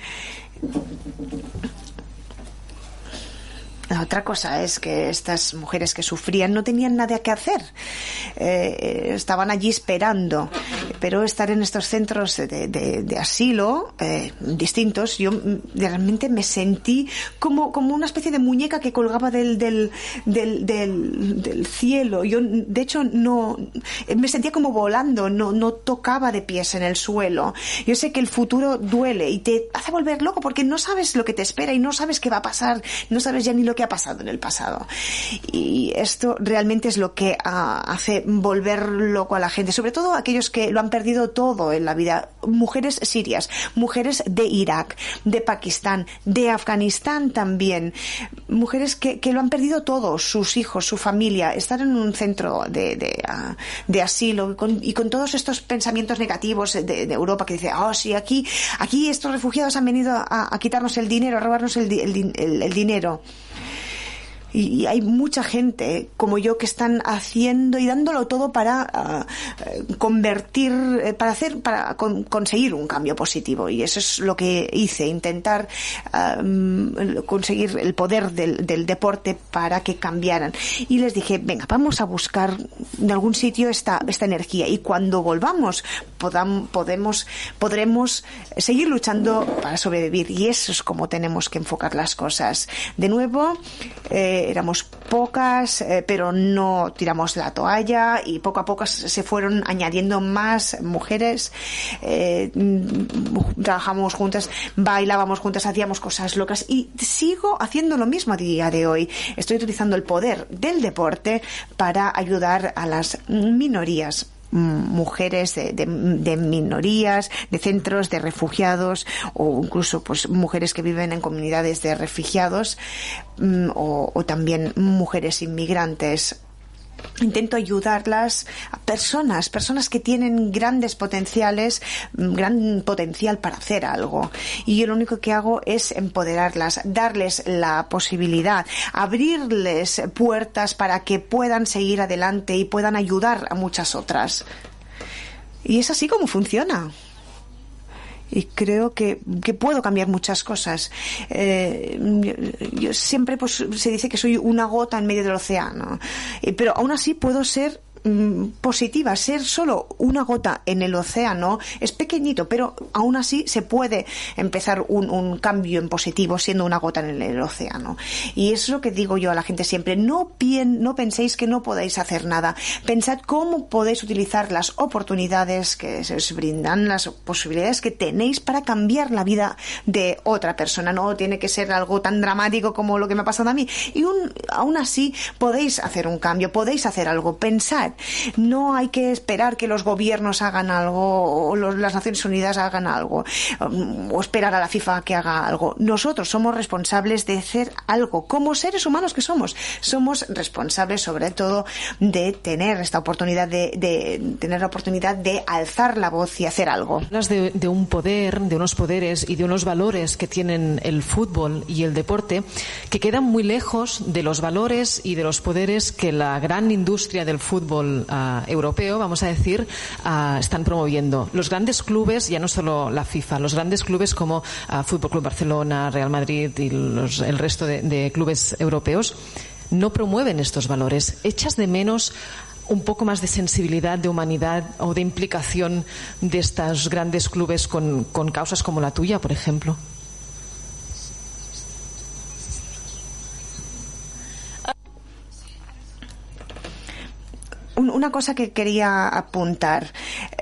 Otra cosa es que estas mujeres que sufrían no tenían nada que hacer. Eh, estaban allí esperando. Pero estar en estos centros de, asilo eh, distintos, yo realmente me sentí como, como una especie de muñeca que colgaba del, del, del, del, cielo. Yo, de hecho, no me sentía como volando, no, no tocaba de pies en el suelo. Yo sé que el futuro duele y te hace volver loco porque no sabes lo que te espera y no sabes qué va a pasar, no sabes ya ni lo que ha pasado en el pasado. Y esto realmente es lo que ah, hace volver loco a la gente, sobre todo aquellos que lo han perdido todo en la vida. Mujeres sirias, mujeres de Irak, de Pakistán, de Afganistán también. Mujeres que, lo han perdido todo, sus hijos, su familia, estar en un centro de, de, ah, asilo y con, todos estos pensamientos negativos de, Europa que dice, oh sí, aquí, aquí estos refugiados han venido a, quitarnos el dinero, a robarnos el dinero y, hay mucha gente como yo que están haciendo y dándolo todo para ah, convertir, eh, para hacer, para conseguir un cambio positivo. Y eso es lo que hice, intentar ah, mm, conseguir el poder del, del, deporte para que cambiaran. Y les dije, venga, vamos a buscar en algún sitio esta, esta energía y cuando volvamos podamos, podemos, podremos seguir luchando para sobrevivir. Y eso es como tenemos que enfocar las cosas. De nuevo, eh, éramos pocas, eh, pero no tiramos la toalla y poco a poco se fueron añadiendo más mujeres. Eh, trabajamos juntas, bailábamos juntas, hacíamos cosas locas y sigo haciendo lo mismo a día de hoy. Estoy utilizando el poder del deporte para ayudar a las minorías mujeres de, minorías, de centros de refugiados o incluso pues mujeres que viven en comunidades de refugiados mm, o también mujeres inmigrantes intento ayudarlas a personas, personas que tienen grandes potenciales, mm, gran potencial para hacer algo. Y yo lo único que hago es empoderarlas, darles la posibilidad, abrirles puertas para que puedan seguir adelante y puedan ayudar a muchas otras. Y es así como funciona y creo que, que puedo cambiar muchas cosas. Eh, yo, siempre pues, se dice que soy una gota en medio del océano, eh, pero aún así puedo ser Mm, positiva. Ser solo una gota en el océano es pequeñito, pero aún así se puede empezar un, un cambio en positivo siendo una gota en el, océano. Y eso es lo que digo yo a la gente siempre. No, no penséis que no podéis hacer nada. Pensad cómo podéis utilizar las oportunidades que se os brindan, las posibilidades que tenéis para cambiar la vida de otra persona. No tiene que ser algo tan dramático como lo que me ha pasado a mí. Y un, aún así podéis hacer un cambio, podéis hacer algo. Pensad No hay que esperar que los gobiernos hagan algo o las Naciones Unidas hagan algo um, o esperar a la FIFA que haga algo. Nosotros somos responsables de hacer algo como seres humanos que somos. Somos responsables sobre todo de tener esta oportunidad de, tener la oportunidad de alzar la voz y hacer algo. Hablas de, de un poder, de unos poderes y de unos valores que tienen el fútbol y el deporte que quedan muy lejos de los valores y de los poderes que la gran industria del fútbol uh, europeo, vamos a decir, uh, están promoviendo. Los grandes clubes, ya no solo la FIFA, los grandes clubes como uh, Fútbol Club Barcelona, Real Madrid y los, el resto de, de clubes europeos no promueven estos valores. ¿Echas de menos un poco más de sensibilidad, de humanidad o de implicación de estos grandes clubes con, con causas como la tuya, por ejemplo? Una cosa que quería apuntar.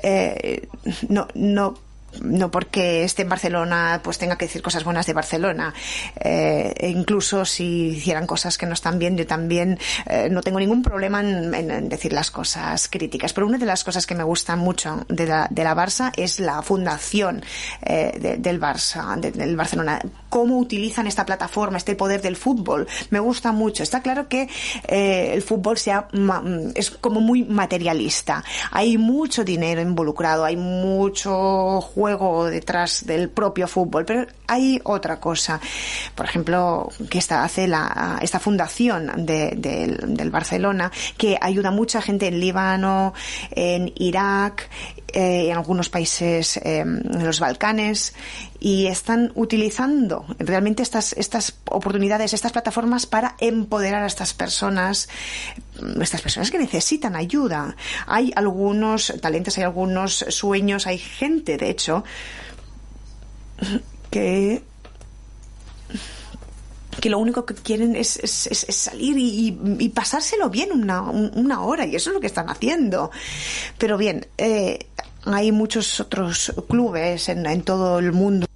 Eh, no, no no porque esté en Barcelona pues tenga que decir cosas buenas de Barcelona. Eh, e incluso si hicieran cosas que no están bien, yo también eh, no tengo ningún problema en, en, decir las cosas críticas. Pero una de las cosas que me gusta mucho de la, de la Barça es la fundación eh, de, del Barça, de, del Barcelona. Cómo utilizan esta plataforma, este poder del fútbol. Me gusta mucho. Está claro que eh, el fútbol sea, es como muy materialista. Hay mucho dinero involucrado, hay mucho juego detrás del propio fútbol, pero hay otra cosa. Por ejemplo, que esta hace la, esta fundación de, de, del Barcelona, que ayuda a mucha gente en Líbano, en Irak, eh, en algunos países eh, en los Balcanes y están utilizando realmente estas, estas oportunidades, estas plataformas para empoderar a estas personas, estas personas que necesitan ayuda. Hay algunos talentos, hay algunos sueños, hay gente, de hecho, que que lo único que quieren es, es, es salir y, y, pasárselo bien una, una, hora, y eso es lo que están haciendo. Pero bien, eh, hay muchos otros clubes en, en todo el mundo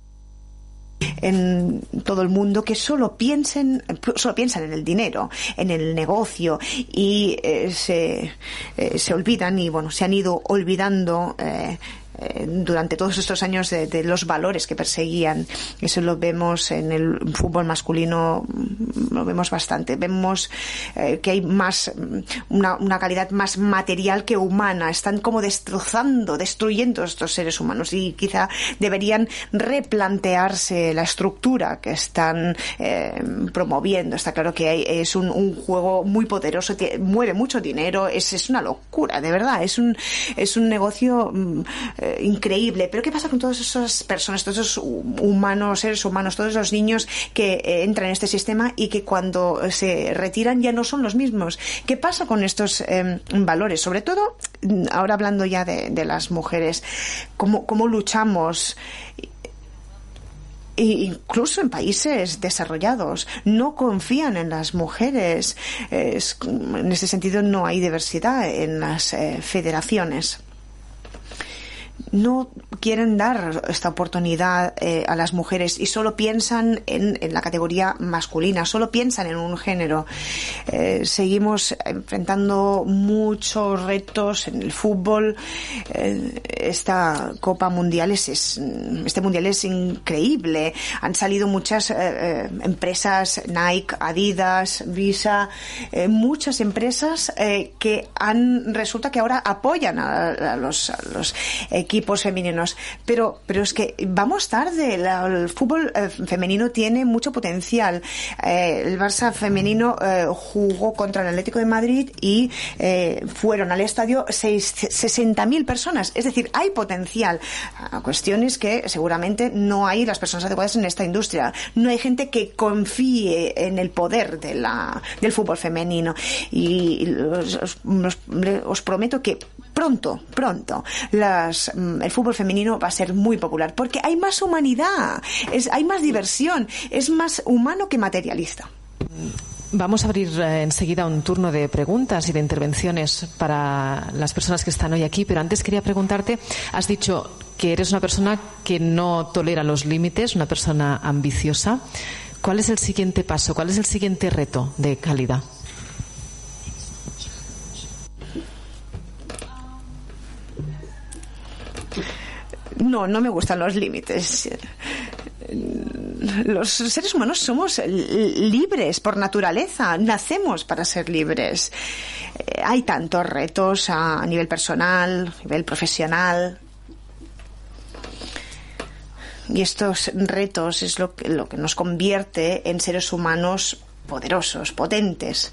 en todo el mundo que solo piensen solo piensan en el dinero en el negocio y eh, se, eh, se olvidan y bueno se han ido olvidando eh, eh, durante todos estos años de, los valores que perseguían. Eso lo vemos en el fútbol masculino, mm, lo vemos bastante. Vemos eh, que hay más, mm, una, calidad más material que humana. Están como destrozando, destruyendo estos seres humanos y quizá deberían replantearse la estructura que están eh, promoviendo. Está claro que hay, es un, un, juego muy poderoso, que mueve mucho dinero, es, es una locura, de verdad. Es un, es un negocio mm, eh, increíble. Pero ¿qué pasa con todas esas personas, todos esos humanos, seres humanos, todos los niños que eh, entran en este sistema y que cuando se retiran ya no son los mismos? ¿Qué pasa con estos eh, valores? Sobre todo, ahora hablando ya de, de las mujeres, ¿cómo, cómo luchamos? incluso en países desarrollados no confían en las mujeres. Es, en ese sentido no hay diversidad en las eh, federaciones no quieren dar esta oportunidad eh, a las mujeres y solo piensan en, en, la categoría masculina, solo piensan en un género. Eh, seguimos enfrentando muchos retos en el fútbol. Eh, esta Copa Mundial es, es, este mundial es increíble. Han salido muchas empresas, Nike, Adidas, Visa, muchas empresas que han resulta que ahora apoyan a los, a los equipos femeninos. Pero, pero es que vamos tarde. El fútbol eh, femenino tiene mucho potencial. Eh, el Barça femenino eh, jugó contra el Atlético de Madrid y fueron al estadio 60.000 personas. Es decir, hay potencial. La cuestión es que seguramente no hay las personas adecuadas en esta industria. No hay gente que confíe en el poder de la, del fútbol femenino. Y os, os, prometo que pronto, pronto, las, el fútbol femenino va a ser muy popular porque hay más humanidad, es, hay más diversión, es más humano que materialista. Vamos a abrir eh, enseguida un turno de preguntas y de intervenciones para las personas que están hoy aquí, pero antes quería preguntarte, has dicho que eres una persona que no tolera los límites, una persona ambiciosa. ¿Cuál es el siguiente paso? ¿Cuál es el siguiente reto de calidad? No, no me gustan los límites. Los seres humanos somos libres por naturaleza, nacemos para ser libres. Eh, hay tantos retos a nivel personal, a nivel profesional, y estos retos es lo que, lo que nos convierte en seres humanos poderosos, potentes.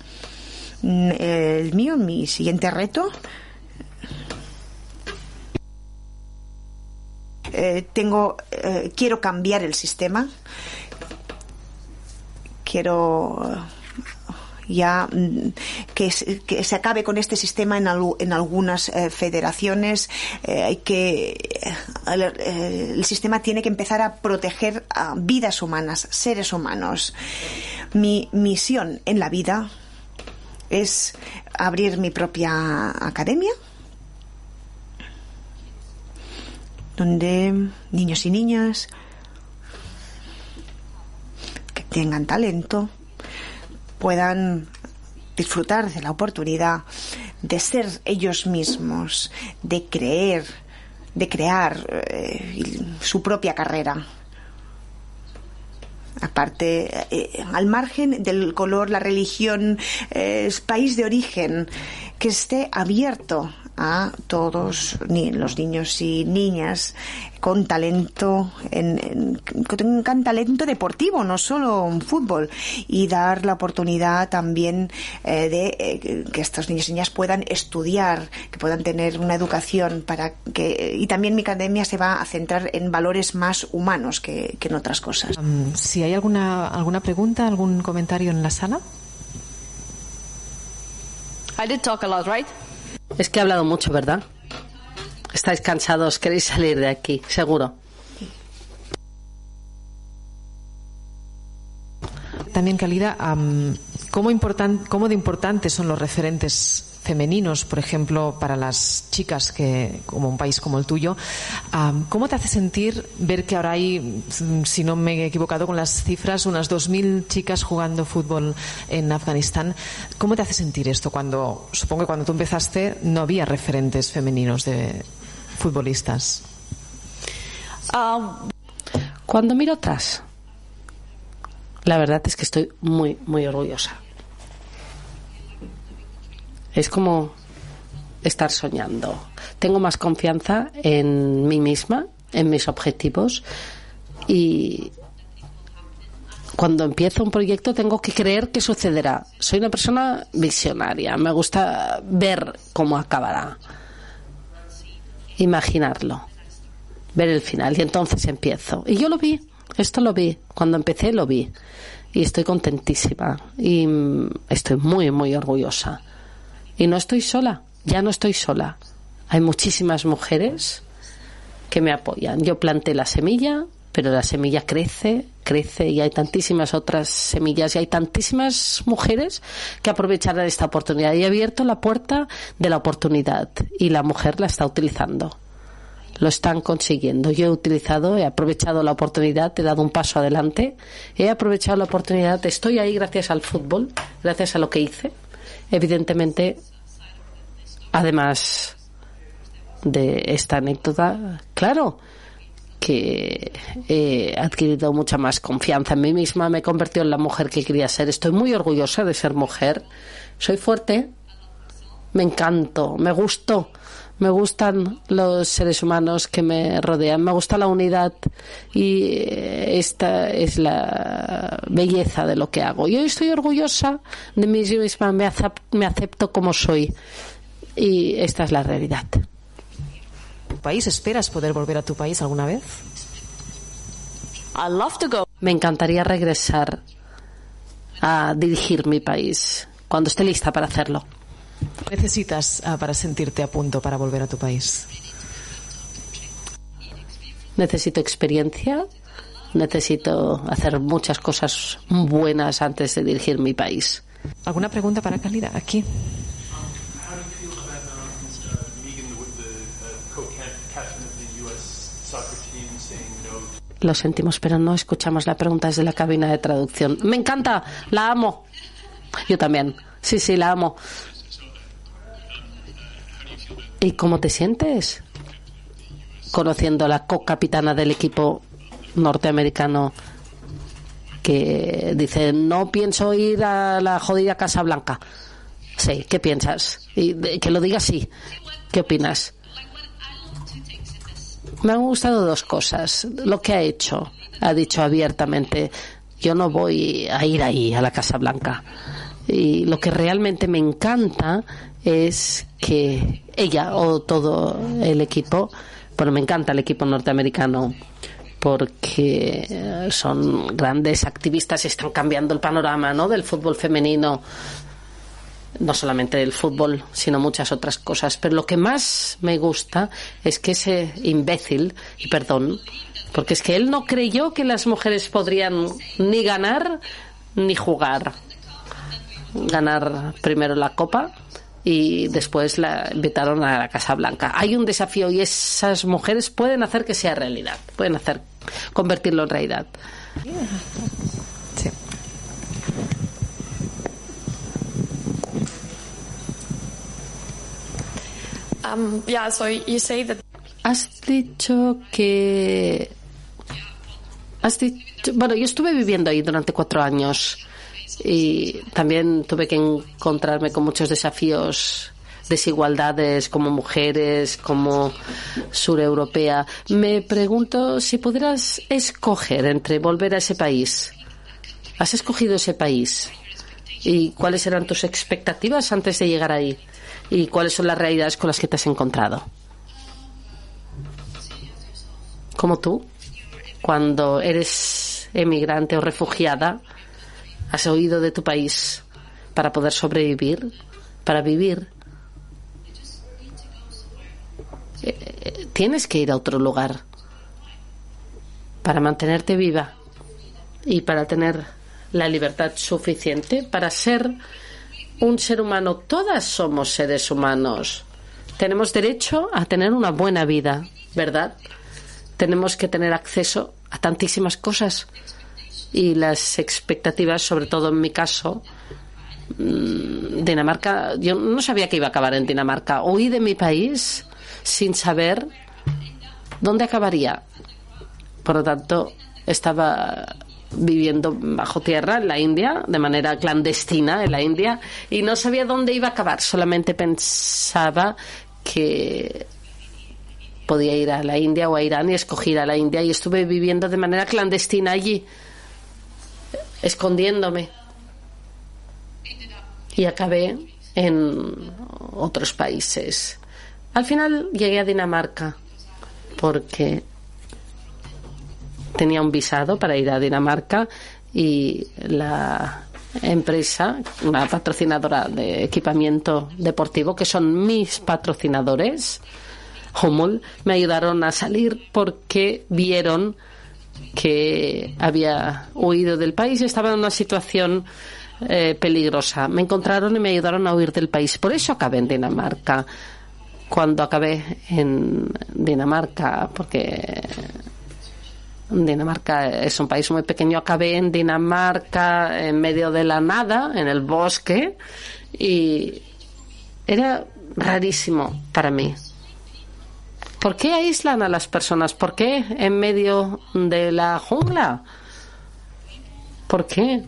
El mío, mi siguiente reto, eh, tengo, eh, quiero cambiar el sistema, quiero ya mm, que, se acabe con este sistema en, en algunas eh, federaciones. Eh, que eh, el, sistema tiene que empezar a proteger vidas humanas, seres humanos. Mi misión en la vida es abrir mi propia academia donde niños y niñas que tengan talento puedan disfrutar de la oportunidad de ser ellos mismos, de creer, de crear eh, su propia carrera. Aparte, eh, al margen del color, la religión, eh, país de origen, que esté abierto a todos los niños y niñas con talento, en, con talento deportivo, no solo en fútbol, y dar la oportunidad también eh, de eh, que estos niños y niñas puedan estudiar, que puedan tener una educación para que y también mi academia se va a centrar en valores más humanos que, en otras cosas. si hay alguna alguna pregunta, algún comentario en la sala. I did talk a lot, right? Es que he hablado mucho, ¿verdad? Estáis cansados, queréis salir de aquí, seguro. También, Calida, ¿cómo, ¿cómo de importantes son los referentes femeninos, por ejemplo, para las chicas que, como un país como el tuyo, ¿cómo te hace sentir ver que ahora hay, si no me he equivocado con las cifras, unas 2.000 chicas jugando fútbol en Afganistán? ¿Cómo te hace sentir esto cuando, supongo que cuando tú empezaste no había referentes femeninos de futbolistas? cuando miro atrás, la verdad es que estoy muy, muy orgullosa es como estar soñando. Tengo más confianza en mí misma, en mis objetivos y cuando empiezo un proyecto tengo que creer que sucederá. Soy una persona visionaria, me gusta ver cómo acabará, imaginarlo, ver el final y entonces empiezo. Y yo lo vi, esto lo vi, cuando empecé lo vi y estoy contentísima y estoy muy, muy orgullosa. Y no estoy sola, ya no estoy sola. Hay muchísimas mujeres que me apoyan. Yo planté la semilla, pero la semilla crece, crece y hay tantísimas otras semillas y hay tantísimas mujeres que aprovecharán esta oportunidad. Y he abierto la puerta de la oportunidad y la mujer la está utilizando. Lo están consiguiendo. Yo he utilizado, he aprovechado la oportunidad, he dado un paso adelante, he aprovechado la oportunidad, estoy ahí gracias al fútbol, gracias a lo que hice Evidentemente, además de esta anécdota, claro que he adquirido mucha más confianza en mí misma, me he convertido en la mujer que quería ser. Estoy muy orgullosa de ser mujer. Soy fuerte, me encanto, me gusto me gustan los seres humanos que me rodean, me gusta la unidad y eh, esta es la belleza de lo que hago. Yo estoy orgullosa de mí misma, me, acepto, como soy y esta es la realidad. ¿Tu país esperas poder volver a tu país alguna vez? Me encantaría regresar a dirigir mi país cuando esté lista para hacerlo necesitas ah, para sentirte a punto para volver a tu país? Necesito experiencia, necesito hacer muchas cosas buenas antes de dirigir mi país. ¿Alguna pregunta para Calida? Aquí. Lo sentimos, pero no escuchamos la pregunta desde la cabina de traducción. Me encanta, la amo. Yo también. Sí, sí, la amo. ¿Y cómo te sientes? conociendo a la co-capitana del equipo norteamericano que dice no pienso ir a la jodida Casa Blanca. Sí, ¿qué piensas? Y que lo diga así. ¿Qué opinas? Me han gustado dos cosas. Lo que ha hecho, ha dicho abiertamente, yo no voy a ir ahí, a la Casa Blanca. Y lo que realmente me encanta es que ella o todo el equipo, bueno, me encanta el equipo norteamericano porque son grandes activistas y están cambiando el panorama ¿no? del fútbol femenino no solamente del fútbol, sino muchas otras cosas. Pero lo que más me gusta es que ese imbécil, y perdón, porque es que él no creyó que las mujeres podrían ni ganar ni jugar. Ganar primero la copa y después la invitaron a la Casa Blanca. Hay un desafío y esas mujeres pueden hacer que sea realidad, pueden hacer convertirlo en realidad. Um, yeah, so you say that... Has dicho que... Has dicho... Bueno, yo estuve viviendo ahí durante cuatro años y también tuve que encontrarme con muchos desafíos desigualdades como mujeres, como sureuropea. Me pregunto si pudieras escoger entre volver a ese país. ¿Has escogido ese país? ¿Y cuáles eran tus expectativas antes de llegar ahí? y cuáles son las realidades con las que te has encontrado. Como tú, cuando eres emigrante o refugiada, has oído de tu país para poder sobrevivir, para vivir. Eh, eh, tienes que ir a otro lugar para mantenerte viva y para tener la libertad suficiente para ser un ser humano, todas somos seres humanos. Tenemos derecho a tener una buena vida, ¿verdad? Tenemos que tener acceso a tantísimas cosas. Y las expectativas, sobre todo en mi caso, mm, Dinamarca, yo no sabía que iba a acabar en Dinamarca. Huí de mi país sin saber dónde acabaría. Por lo tanto, estaba viviendo bajo tierra en la India, de manera clandestina en la India, y no sabía dónde iba a acabar, solamente pensaba que podía ir a la India o a Irán y escogí a la India y estuve viviendo de manera clandestina allí, escondiéndome. Y acabé en otros países. Al final llegué a Dinamarca porque tenía un visado para ir a Dinamarca y la empresa, una patrocinadora de equipamiento deportivo, que son mis patrocinadores, Hummel, me ayudaron a salir porque vieron que había huido del país y estaba en una situación eh, peligrosa. Me encontraron y me ayudaron a huir del país. Por eso acabé en Dinamarca. Cuando acabé en Dinamarca, porque Dinamarca es un país muy pequeño. Acabé en Dinamarca en medio de la nada, en el bosque, y era rarísimo para mí. ¿Por qué aíslan a las personas? ¿Por qué en medio de la jungla? ¿Por qué?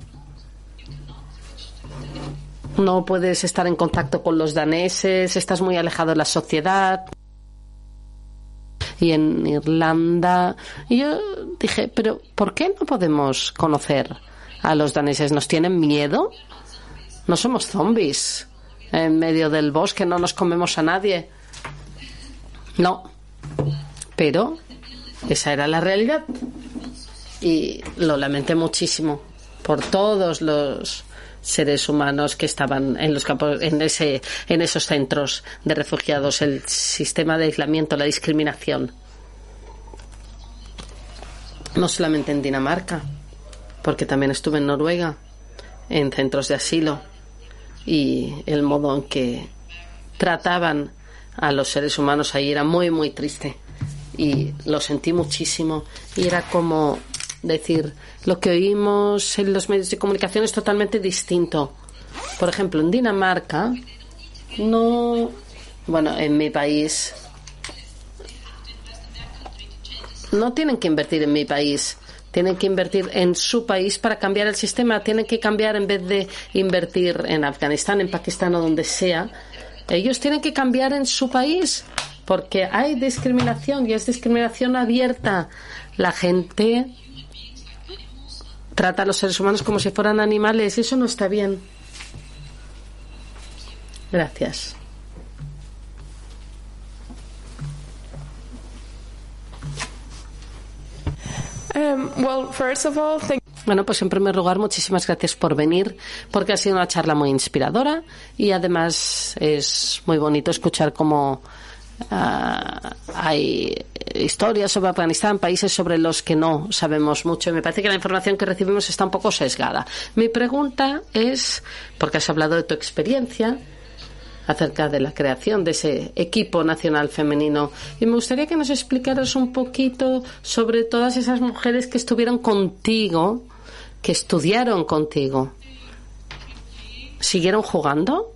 No puedes estar en contacto con los daneses, estás muy alejado de la sociedad y en Irlanda. Y yo dije, pero ¿por qué no podemos conocer a los daneses? ¿Nos tienen miedo? No somos zombies en medio del bosque, no nos comemos a nadie. No, pero esa era la realidad y lo lamenté muchísimo por todos los seres humanos que estaban en los campos, en ese, en esos centros de refugiados, el sistema de aislamiento, la discriminación. No solamente en Dinamarca, porque también estuve en Noruega, en centros de asilo, y el modo en que trataban a los seres humanos ahí era muy, muy triste. Y lo sentí muchísimo. Y era como decir, lo que oímos en los medios de comunicación es totalmente distinto. Por ejemplo, en Dinamarca, no. Bueno, en mi país no tienen que invertir en mi país. Tienen que invertir en su país para cambiar el sistema. Tienen que cambiar en vez de invertir en Afganistán, en Pakistán o donde sea. Ellos tienen que cambiar en su país porque hay discriminación y es discriminación abierta. La gente trata a los seres humanos como si fueran animales y eso no está bien. Gracias. Bueno, pues en primer lugar, muchísimas gracias por venir, porque ha sido una charla muy inspiradora y además es muy bonito escuchar cómo ah, hay historias sobre Afganistán, países sobre los que no sabemos mucho. Y me parece que la información que recibimos está un poco sesgada. Mi pregunta es, porque has hablado de tu experiencia, acerca de la creación de ese equipo nacional femenino. Y me gustaría que nos explicaras un poquito sobre todas esas mujeres que estuvieron contigo, que estudiaron contigo. ¿Siguieron jugando?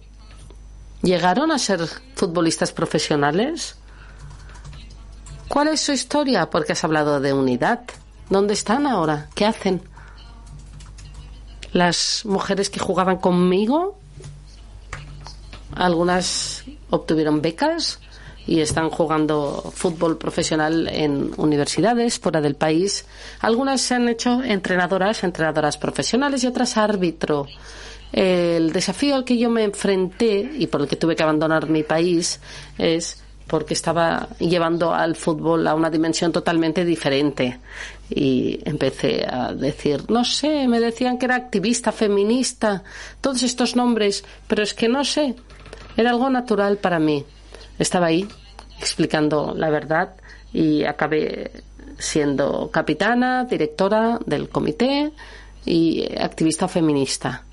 ¿Llegaron a ser futbolistas profesionales? ¿Cuál es su historia? Porque has hablado de unidad. ¿Dónde están ahora? ¿Qué hacen? Las mujeres que jugaban conmigo algunas obtuvieron becas y están jugando fútbol profesional en universidades fuera del país. Algunas se han hecho entrenadoras, entrenadoras profesionales y otras árbitro. El desafío al que yo me enfrenté y por el que tuve que abandonar mi país es porque estaba llevando al fútbol a una dimensión totalmente diferente. Y empecé a decir, no sé, me decían que era activista, feminista, todos estos nombres, pero es que no sé. Era algo natural para mí. Estaba ahí explicando la verdad y acabé siendo capitana, directora del comité y activista feminista.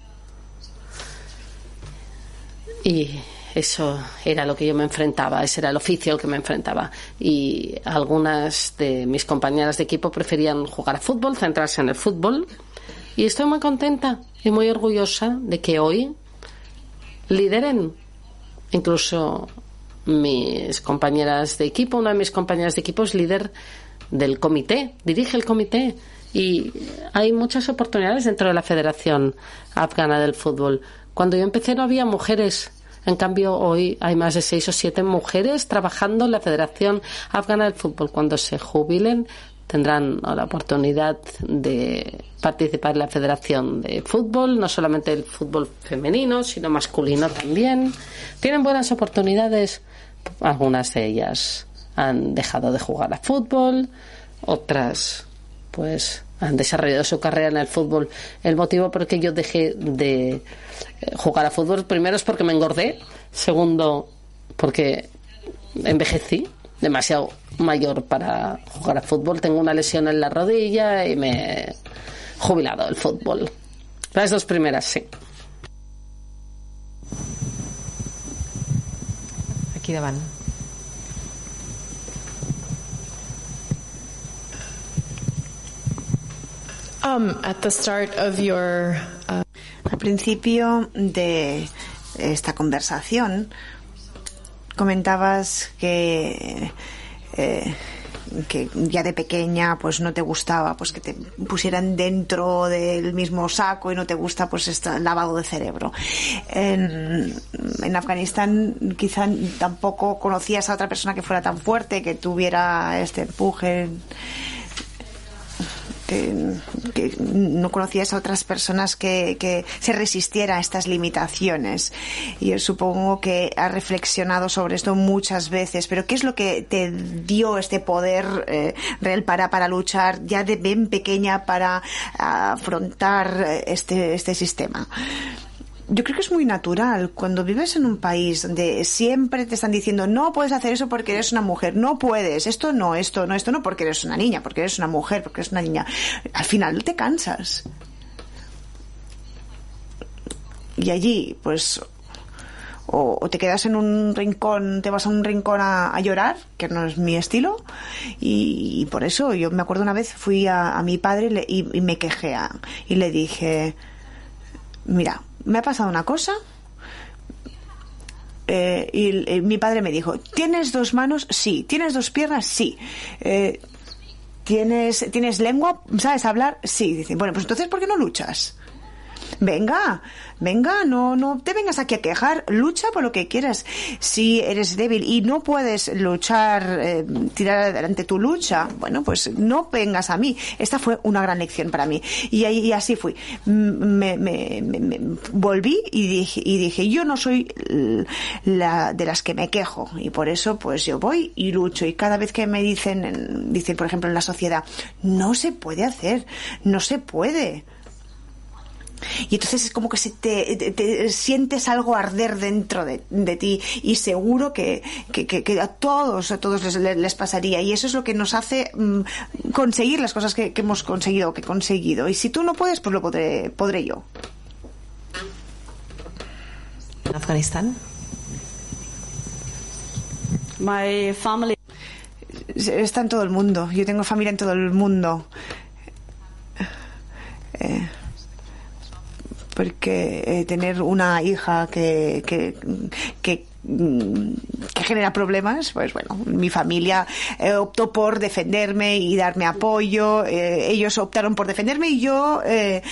Y eso era lo que yo me enfrentaba, ese era el oficio al que me enfrentaba. Y algunas de mis compañeras de equipo preferían jugar a fútbol, centrarse en el fútbol. Y estoy muy contenta y muy orgullosa de que hoy lideren Incluso mis compañeras de equipo, una de mis compañeras de equipo es líder del comité, dirige el comité y hay muchas oportunidades dentro de la Federación Afgana del Fútbol. Cuando yo empecé no había mujeres. En cambio, hoy hay más de seis o siete mujeres trabajando en la Federación Afgana del Fútbol. Cuando se jubilen, tendrán la oportunidad de participar en la Federación de Fútbol, no solamente el fútbol femenino, sino masculino también. Tienen buenas oportunidades, algunas de ellas han dejado de jugar a fútbol, otras pues han desarrollado su carrera en el fútbol. El motivo por el que yo dejé de eh, jugar a fútbol, primero es porque me engordé, segundo porque envejecí demasiado mayor para jugar a fútbol. Tengo una lesión en la rodilla y me he jubilado del fútbol. Las dos primeras, sí. Aquí davant. Um, at the start of your uh, Al principio de esta conversación comentabas que eh, que ya de pequeña pues no te gustaba pues que te pusieran dentro del mismo saco y no te gusta pues este lavado de cerebro. En, en Afganistán quizá tampoco conocías a otra persona que fuera tan fuerte que tuviera este empuje que, que, no conocías a otras personas que, que, se resistiera a estas limitaciones. Y supongo que has reflexionado sobre esto muchas veces, pero ¿qué es lo que te dio este poder eh, real para, para luchar ya de bien pequeña para afrontar este, este sistema? Yo creo que es muy natural cuando vives en un país donde siempre te están diciendo no puedes hacer eso porque eres una mujer, no puedes, esto no, esto no, esto no porque eres una niña, porque eres una mujer, porque eres una niña. Al final te cansas. Y allí, pues, o, te quedas en un rincón, te vas a un rincón a, llorar, que no es mi estilo, y, por eso yo me acuerdo una vez fui a, mi padre y, le, y, y me quejé y le dije, mira, me ha pasado una cosa. Eh, y, y, mi padre me dijo, ¿tienes dos manos? Sí. ¿Tienes dos piernas? Sí. Eh, ¿Tienes, ¿Tienes lengua? ¿Sabes hablar? Sí. Dice, bueno, pues entonces, ¿por qué no luchas? Venga, venga, no, no te vengas aquí a quejar, lucha por lo que quieras. Si eres débil y no puedes luchar, eh, tirar adelante tu lucha, bueno, pues no vengas a mí. Esta fue una gran lección para mí. Y, y así fui. Me, me, me, me, volví y dije, y dije, yo no soy la de las que me quejo. Y por eso, pues yo voy y lucho. Y cada vez que me dicen, dicen, por ejemplo, en la sociedad, no se puede hacer, no se puede y entonces es como que se te, te, sientes algo arder dentro de, de ti y seguro que, que, que, a todos a todos les, les, pasaría. Y eso es lo que nos hace mmm, conseguir las cosas que, hemos conseguido que he conseguido. Y si tú no puedes pues lo podré podré yo. Afganistán My family. Está en todo el mundo. Yo tengo familia en todo el mundo. Eh, porque eh, tener una hija que, que, que que genera problemas, pues bueno, mi familia eh, optó por defenderme y darme apoyo, eh, ellos optaron por defenderme y yo eh,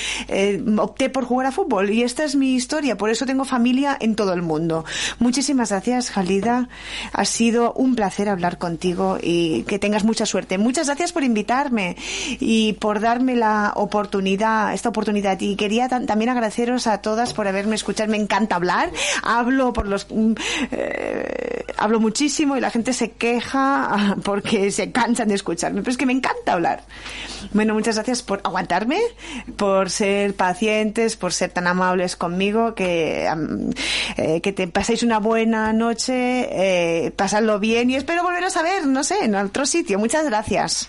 opté por jugar a fútbol y esta es mi historia, por eso tengo familia en todo el mundo. Muchísimas gracias, Jalida, ha sido un placer hablar contigo y que tengas mucha suerte. Muchas gracias por invitarme y por darme la oportunidad, esta oportunidad y quería también agradeceros a todas por haberme escuchado, me encanta hablar, hablo por los eh, hablo muchísimo y la gente se queja [LAUGHS] porque se cansan de escucharme, pero es que me encanta hablar. Bueno, muchas gracias por aguantarme, por ser pacientes, por ser tan amables conmigo, que, eh, que te paséis una buena noche, eh, pasadlo bien y espero volveros a ver, no sé, en otro sitio. Muchas gracias.